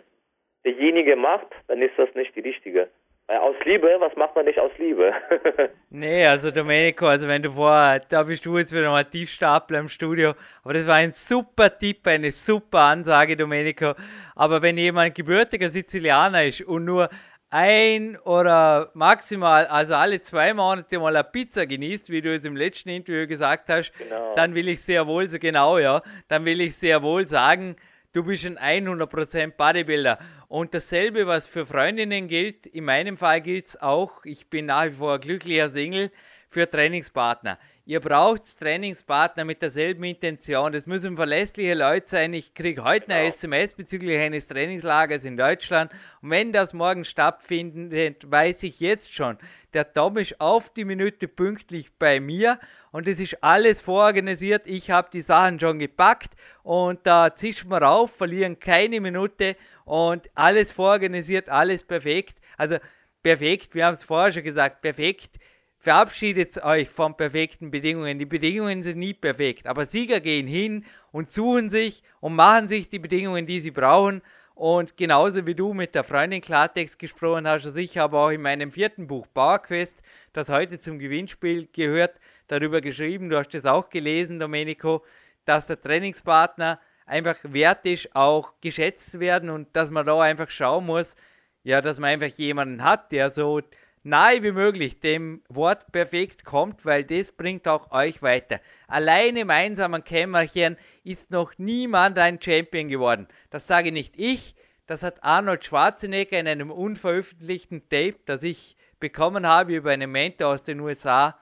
derjenige macht, dann ist das nicht die richtige. Weil aus Liebe, was macht man nicht aus Liebe? nee, also Domenico, also wenn du vorher, da bist du jetzt wieder mal Tiefstapler im Studio, aber das war ein super Tipp, eine super Ansage, Domenico. Aber wenn jemand gebürtiger Sizilianer ist und nur ein oder maximal, also alle zwei Monate mal eine Pizza genießt, wie du es im letzten Interview gesagt hast, genau. dann will ich sehr wohl, so genau, ja, dann will ich sehr wohl sagen, du bist ein 100% Bodybuilder. Und dasselbe, was für Freundinnen gilt, in meinem Fall gilt es auch, ich bin nach wie vor glücklicher Single, für Trainingspartner. Ihr braucht Trainingspartner mit derselben Intention. Das müssen verlässliche Leute sein. Ich kriege heute genau. eine SMS bezüglich eines Trainingslagers in Deutschland. Und wenn das morgen stattfindet, weiß ich jetzt schon, der Tom ist auf die Minute pünktlich bei mir und es ist alles vororganisiert. Ich habe die Sachen schon gepackt und da zischen wir rauf, verlieren keine Minute und alles vororganisiert, alles perfekt. Also perfekt, wir haben es vorher schon gesagt, perfekt verabschiedet euch von perfekten Bedingungen. Die Bedingungen sind nie perfekt, aber Sieger gehen hin und suchen sich und machen sich die Bedingungen, die sie brauchen. Und genauso wie du mit der Freundin Klartext gesprochen hast, also ich habe auch in meinem vierten Buch Powerquest, das heute zum Gewinnspiel gehört, darüber geschrieben, du hast es auch gelesen, Domenico, dass der Trainingspartner einfach wert ist, auch geschätzt werden und dass man da einfach schauen muss, ja, dass man einfach jemanden hat, der so nahe wie möglich dem Wort perfekt kommt, weil das bringt auch euch weiter. Allein im einsamen Kämmerchen ist noch niemand ein Champion geworden. Das sage nicht ich, das hat Arnold Schwarzenegger in einem unveröffentlichten Tape, das ich bekommen habe über einen Mentor aus den USA,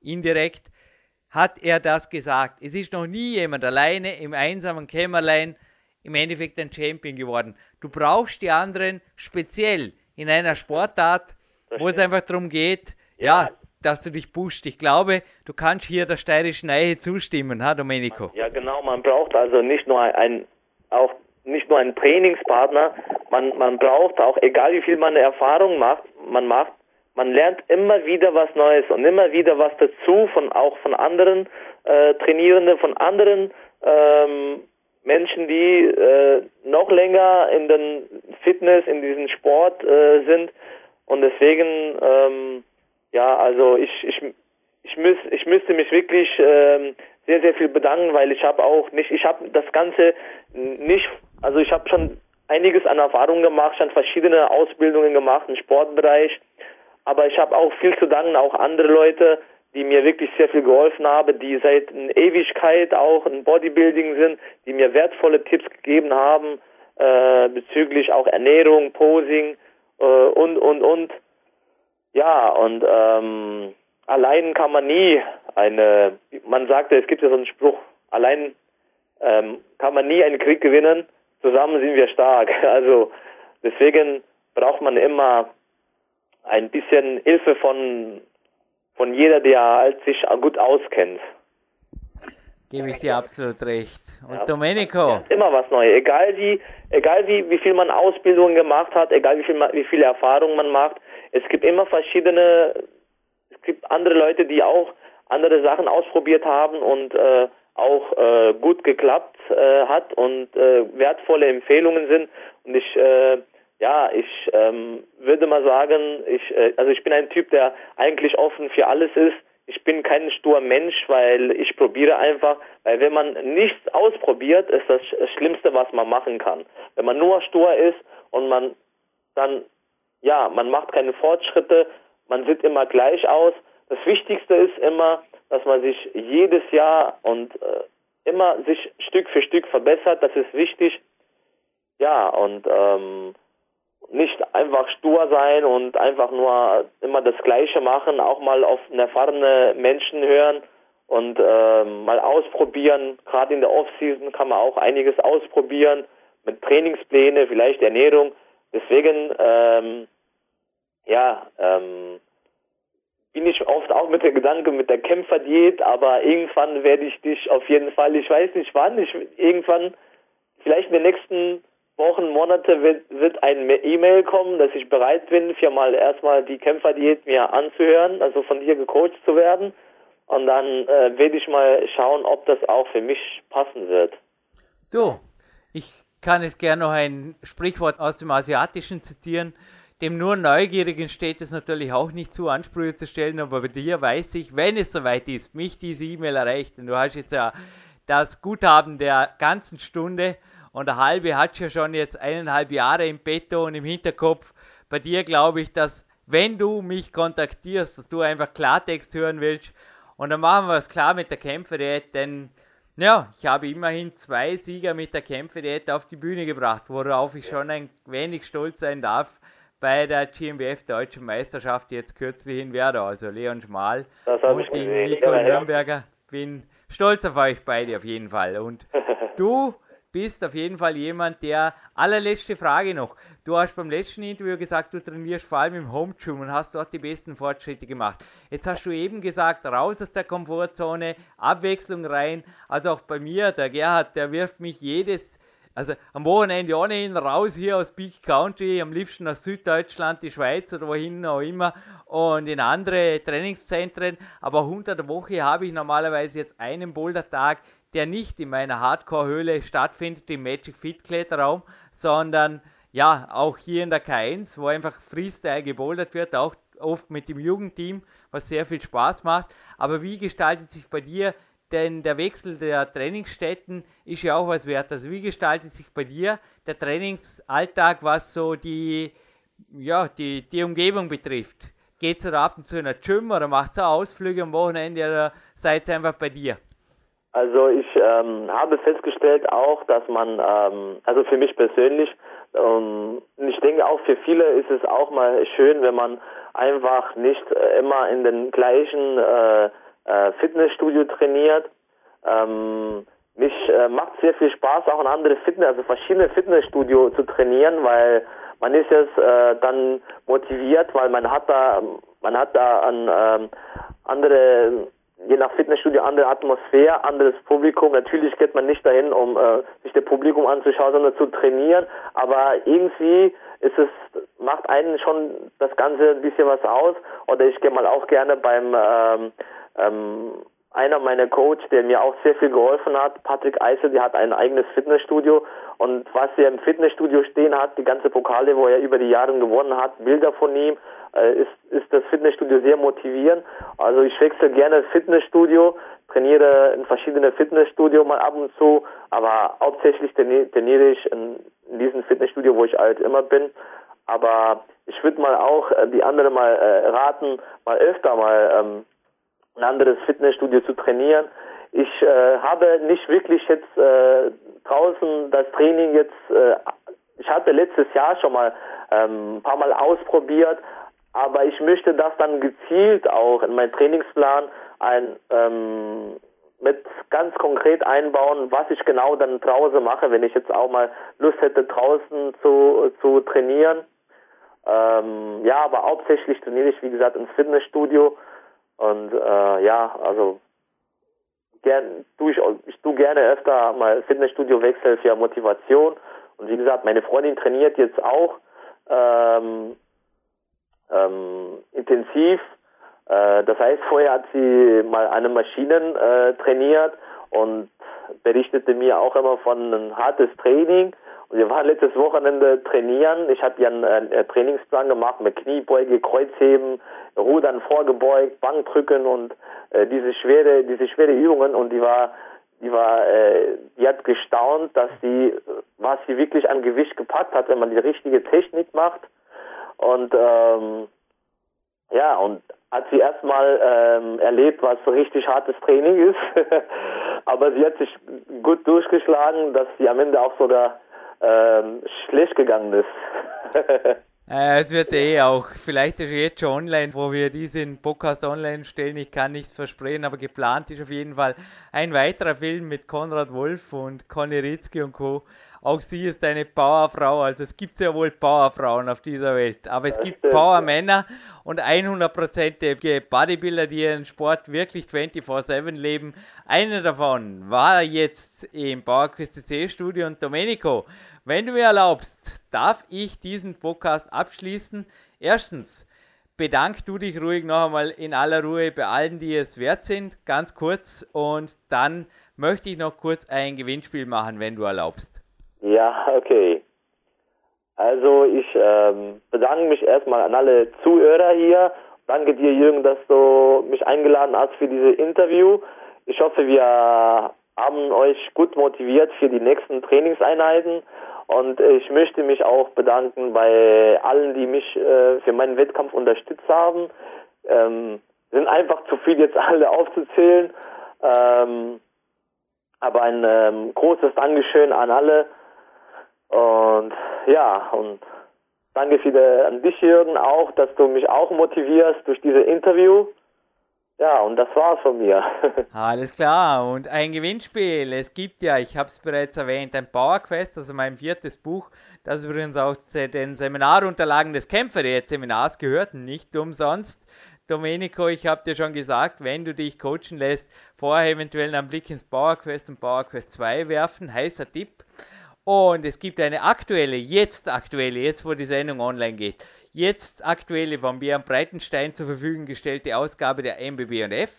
indirekt, hat er das gesagt. Es ist noch nie jemand alleine im einsamen Kämmerlein im Endeffekt ein Champion geworden. Du brauchst die anderen speziell in einer Sportart, wo es einfach darum geht, ja. ja. dass du dich pusht. Ich glaube, du kannst hier der steirischen Eiche zustimmen, ha, Domenico? Ja, genau. Man braucht also nicht nur ein, auch nicht nur einen Trainingspartner, man, man braucht auch, egal wie viel man eine Erfahrung macht, man macht, man lernt immer wieder was Neues und immer wieder was dazu von auch von anderen äh, Trainierenden, von anderen ähm, Menschen, die äh, noch länger in den Fitness, in diesem Sport äh, sind und deswegen, ähm, ja, also ich, ich, ich, müß, ich müsste mich wirklich ähm, sehr, sehr viel bedanken, weil ich habe auch nicht, ich habe das Ganze nicht, also ich habe schon einiges an Erfahrungen gemacht, schon verschiedene Ausbildungen gemacht im Sportbereich, aber ich habe auch viel zu danken, auch andere Leute, die mir wirklich sehr viel geholfen haben, die seit einer Ewigkeit auch im Bodybuilding sind, die mir wertvolle Tipps gegeben haben äh, bezüglich auch Ernährung, Posing, äh, und, und, und. Ja, und ähm, allein kann man nie eine, man sagte, es gibt ja so einen Spruch, allein ähm, kann man nie einen Krieg gewinnen, zusammen sind wir stark. Also deswegen braucht man immer ein bisschen Hilfe von, von jeder, der sich gut auskennt. Gebe ich dir absolut recht. Und ja, Domenico? Immer was Neues. Egal wie, egal wie, wie viel man Ausbildung gemacht hat, egal wie viel, wie viele Erfahrungen man macht. Es gibt immer verschiedene, es gibt andere Leute, die auch andere Sachen ausprobiert haben und äh, auch äh, gut geklappt äh, hat und äh, wertvolle Empfehlungen sind. Und ich, äh, ja, ich ähm, würde mal sagen, ich, äh, also ich bin ein Typ, der eigentlich offen für alles ist ich bin kein stur Mensch, weil ich probiere einfach, weil wenn man nichts ausprobiert, ist das Schlimmste, was man machen kann. Wenn man nur stur ist und man dann, ja, man macht keine Fortschritte, man sieht immer gleich aus. Das Wichtigste ist immer, dass man sich jedes Jahr und äh, immer sich Stück für Stück verbessert. Das ist wichtig. Ja, und ähm, nicht einfach stur sein und einfach nur immer das Gleiche machen, auch mal auf erfahrene Menschen hören und äh, mal ausprobieren. Gerade in der Offseason kann man auch einiges ausprobieren mit Trainingspläne, vielleicht Ernährung. Deswegen, ähm, ja, ähm, bin ich oft auch mit der Gedanke mit der Kämpferdiät, aber irgendwann werde ich dich auf jeden Fall, ich weiß nicht wann, ich irgendwann vielleicht in den nächsten Wochen, Monate wird, wird ein E-Mail kommen, dass ich bereit bin, viermal erstmal die Kämpferdiät mir anzuhören, also von dir gecoacht zu werden. Und dann äh, werde ich mal schauen, ob das auch für mich passen wird. Du, ich kann es gerne noch ein Sprichwort aus dem Asiatischen zitieren. Dem nur Neugierigen steht es natürlich auch nicht zu, Ansprüche zu stellen, aber bei dir weiß ich, wenn es soweit ist, mich diese E-Mail erreicht, und du hast jetzt ja das Guthaben der ganzen Stunde, und der halbe hat ja schon jetzt eineinhalb Jahre im Petto und im Hinterkopf. Bei dir glaube ich, dass wenn du mich kontaktierst, dass du einfach Klartext hören willst und dann machen wir es klar mit der Kämpferdiät, denn ja, ich habe immerhin zwei Sieger mit der Kämpferdiät auf die Bühne gebracht, worauf ich schon ein wenig stolz sein darf, bei der GmbF Deutschen Meisterschaft jetzt kürzlich in Werder, also Leon Schmal und Nico Nürnberger. Bin stolz auf euch beide auf jeden Fall. Und du bist auf jeden Fall jemand, der allerletzte Frage noch. Du hast beim letzten Interview gesagt, du trainierst vor allem im Home Gym und hast dort die besten Fortschritte gemacht. Jetzt hast du eben gesagt, raus aus der Komfortzone, Abwechslung rein. Also auch bei mir, der Gerhard, der wirft mich jedes also am Wochenende ohnehin raus hier aus Big Country, am liebsten nach Süddeutschland, die Schweiz oder wohin auch immer und in andere Trainingszentren. Aber unter der Woche habe ich normalerweise jetzt einen Bouldertag, der nicht in meiner Hardcore-Höhle stattfindet, im Magic Fit Kletterraum, sondern ja, auch hier in der K1, wo einfach Freestyle gebouldert wird, auch oft mit dem Jugendteam, was sehr viel Spaß macht. Aber wie gestaltet sich bei dir denn der Wechsel der Trainingsstätten ist ja auch was wert. Also wie gestaltet sich bei dir der Trainingsalltag, was so die, ja, die, die Umgebung betrifft? Geht ihr ab und zu in ein Gym oder macht ihr Ausflüge am Wochenende oder seid ihr einfach bei dir? Also ich ähm, habe festgestellt auch, dass man, ähm, also für mich persönlich, ähm, ich denke auch für viele ist es auch mal schön, wenn man einfach nicht äh, immer in den gleichen äh, äh, Fitnessstudio trainiert. Ähm, mich äh, macht sehr viel Spaß, auch in andere Fitness, also verschiedene Fitnessstudio zu trainieren, weil man ist jetzt äh, dann motiviert, weil man hat da, man hat da an ähm, andere, je nach Fitnessstudio andere Atmosphäre, anderes Publikum. Natürlich geht man nicht dahin, um äh, sich das Publikum anzuschauen, sondern zu trainieren. Aber irgendwie ist es, macht einen schon das Ganze ein bisschen was aus. Oder ich gehe mal auch gerne beim ähm, ähm, einer meiner Coach, der mir auch sehr viel geholfen hat, Patrick Eisel, der hat ein eigenes Fitnessstudio und was er im Fitnessstudio stehen hat, die ganze Pokale, wo er über die Jahre gewonnen hat, Bilder von ihm, äh, ist, ist das Fitnessstudio sehr motivierend. Also ich wechsle gerne Fitnessstudio, trainiere in verschiedene Fitnessstudio mal ab und zu, aber hauptsächlich trainiere ich in, in diesem Fitnessstudio, wo ich halt immer bin. Aber ich würde mal auch äh, die anderen mal äh, raten, mal öfter mal ähm, ein anderes Fitnessstudio zu trainieren. Ich äh, habe nicht wirklich jetzt äh, draußen das Training jetzt, äh, ich hatte letztes Jahr schon mal ähm, ein paar Mal ausprobiert, aber ich möchte das dann gezielt auch in meinen Trainingsplan ein, ähm, mit ganz konkret einbauen, was ich genau dann draußen mache, wenn ich jetzt auch mal Lust hätte, draußen zu, zu trainieren. Ähm, ja, aber hauptsächlich trainiere ich, wie gesagt, ins Fitnessstudio und äh, ja, also gern, tu ich, ich tu gerne öfter mal Fitnessstudio wechsel für Motivation. Und wie gesagt, meine Freundin trainiert jetzt auch ähm, ähm, intensiv. Äh, das heißt, vorher hat sie mal eine Maschinen äh, trainiert und berichtete mir auch immer von einem hartes Training. Wir waren letztes Wochenende trainieren. Ich habe ja einen, einen Trainingsplan gemacht mit Kniebeuge, Kreuzheben, Rudern vorgebeugt, Bankdrücken und äh, diese schwere, diese schwere Übungen. Und die war, die war, äh, die hat gestaunt, dass die, was sie wirklich an Gewicht gepackt hat, wenn man die richtige Technik macht. Und ähm, ja und hat sie erstmal ähm, erlebt, was so richtig hartes Training ist, aber sie hat sich gut durchgeschlagen, dass sie am Ende auch so da ähm, schlecht gegangen ist. Äh, es wird eh auch, vielleicht ist jetzt schon online, wo wir diesen Podcast online stellen. Ich kann nichts versprechen, aber geplant ist auf jeden Fall ein weiterer Film mit Konrad Wolf und Conny Ritzky und Co. Auch sie ist eine Powerfrau, also es gibt ja wohl Powerfrauen auf dieser Welt, aber es gibt Powermänner und 100%ige Bodybuilder, die ihren Sport wirklich 24-7 leben. Einer davon war jetzt im Bauerküste C-Studio und Domenico, wenn du mir erlaubst, darf ich diesen Podcast abschließen. Erstens, bedank du dich ruhig noch einmal in aller Ruhe bei allen, die es wert sind, ganz kurz. Und dann möchte ich noch kurz ein Gewinnspiel machen, wenn du erlaubst. Ja, okay. Also ich ähm, bedanke mich erstmal an alle Zuhörer hier. Danke dir, Jürgen, dass du mich eingeladen hast für dieses Interview. Ich hoffe, wir haben euch gut motiviert für die nächsten Trainingseinheiten. Und ich möchte mich auch bedanken bei allen, die mich äh, für meinen Wettkampf unterstützt haben. Ähm, sind einfach zu viel jetzt alle aufzuzählen. Ähm, aber ein ähm, großes Dankeschön an alle. Und ja, und Danke für an dich, Jürgen, auch, dass du mich auch motivierst durch dieses Interview. Ja, und das war's von mir. Alles klar. Und ein Gewinnspiel. Es gibt ja, ich habe es bereits erwähnt, ein Power Quest, also mein viertes Buch, das übrigens auch zu den Seminarunterlagen des Kämpferdiät-Seminars gehört, nicht umsonst. Domenico, ich habe dir schon gesagt, wenn du dich coachen lässt, vorher eventuell einen Blick ins Power Quest und Power Quest 2 werfen. Heißer Tipp. Und es gibt eine aktuelle, jetzt aktuelle, jetzt wo die Sendung online geht, jetzt aktuelle von Björn Breitenstein zur Verfügung gestellte Ausgabe der MBB&F.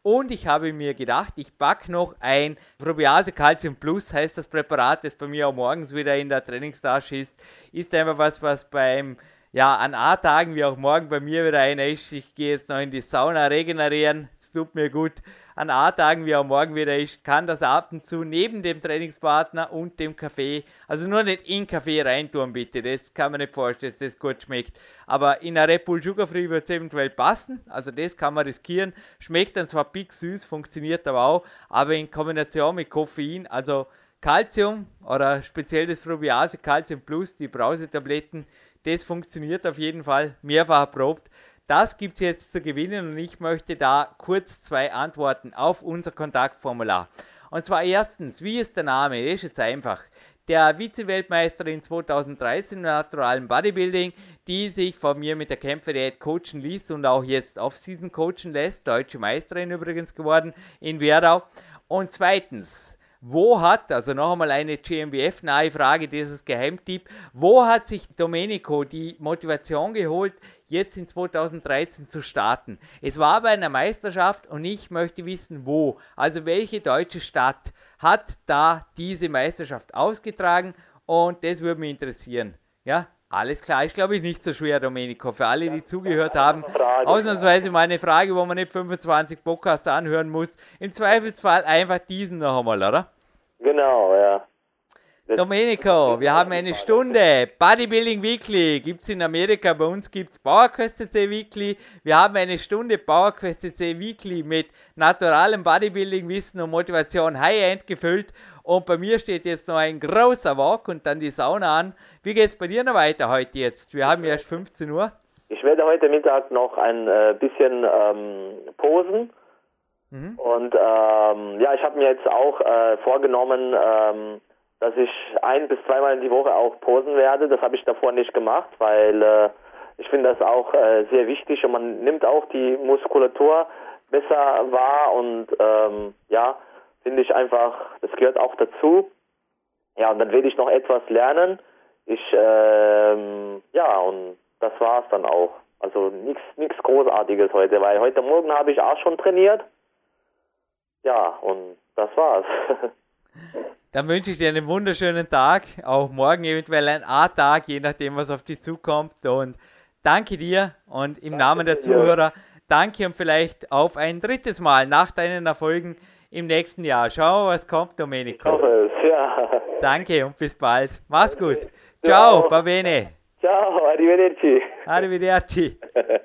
Und ich habe mir gedacht, ich backe noch ein Probiase Calcium Plus, heißt das Präparat, das bei mir auch morgens wieder in der Trainingstasche ist. Ist einfach was, was beim, ja, an A-Tagen wie auch morgen bei mir wieder einer ist. Ich gehe jetzt noch in die Sauna regenerieren, es tut mir gut an A-Tagen wie auch morgen wieder ist, kann das ab und zu neben dem Trainingspartner und dem Kaffee, also nur nicht in Kaffee reintun bitte, das kann man nicht vorstellen, dass das gut schmeckt. Aber in einer Red Bull Sugar Free wird es eventuell passen, also das kann man riskieren. Schmeckt dann zwar big süß, funktioniert aber auch, aber in Kombination mit Koffein, also Calcium oder speziell das Probiase Calcium Plus, die Brausetabletten, das funktioniert auf jeden Fall, mehrfach erprobt. Das gibt es jetzt zu gewinnen und ich möchte da kurz zwei Antworten auf unser Kontaktformular. Und zwar erstens, wie ist der Name? Das ist jetzt einfach. Der Vize-Weltmeisterin 2013 im naturalen Bodybuilding, die sich von mir mit der Kämpferdiät coachen ließ und auch jetzt Off-Season coachen lässt. Deutsche Meisterin übrigens geworden in Werdau. Und zweitens, wo hat, also noch einmal eine GmbF-nahe Frage, dieses Geheimtipp, wo hat sich Domenico die Motivation geholt, jetzt in 2013 zu starten? Es war bei einer Meisterschaft und ich möchte wissen, wo. Also welche deutsche Stadt hat da diese Meisterschaft ausgetragen und das würde mich interessieren. Ja, alles klar, ist glaube ich nicht so schwer, Domenico. Für alle, die zugehört haben, ausnahmsweise mal eine Frage, wo man nicht 25 Podcasts anhören muss. Im Zweifelsfall einfach diesen noch einmal, oder? Genau, ja. Domenico, wir haben eine Stunde. Bodybuilding Weekly gibt es in Amerika, bei uns gibt es PowerQuest CC Weekly. Wir haben eine Stunde PowerQuest CC Weekly mit naturalem Bodybuilding-Wissen und Motivation High-End gefüllt. Und bei mir steht jetzt noch ein großer Walk und dann die Sauna an. Wie geht es bei dir noch weiter heute jetzt? Wir haben erst 15 Uhr. Ich werde heute Mittag noch ein äh, bisschen ähm, posen Mhm. Und ähm, ja, ich habe mir jetzt auch äh, vorgenommen, ähm, dass ich ein bis zweimal in die Woche auch posen werde. Das habe ich davor nicht gemacht, weil äh, ich finde das auch äh, sehr wichtig und man nimmt auch die Muskulatur besser wahr und ähm, ja, finde ich einfach, das gehört auch dazu. Ja, und dann werde ich noch etwas lernen. Ich, ähm, ja, und das war es dann auch. Also nichts Großartiges heute, weil heute Morgen habe ich auch schon trainiert. Ja, und das war's. Dann wünsche ich dir einen wunderschönen Tag, auch morgen eventuell ein A-Tag, je nachdem, was auf dich zukommt. Und danke dir und im danke Namen der Zuhörer danke und vielleicht auf ein drittes Mal nach deinen Erfolgen im nächsten Jahr. Schauen wir, was kommt, Domenico. Ich hoffe es, ja. Danke und bis bald. Mach's gut. Ciao, Ciao. va bene. Ciao, arrivederci. Arrivederci.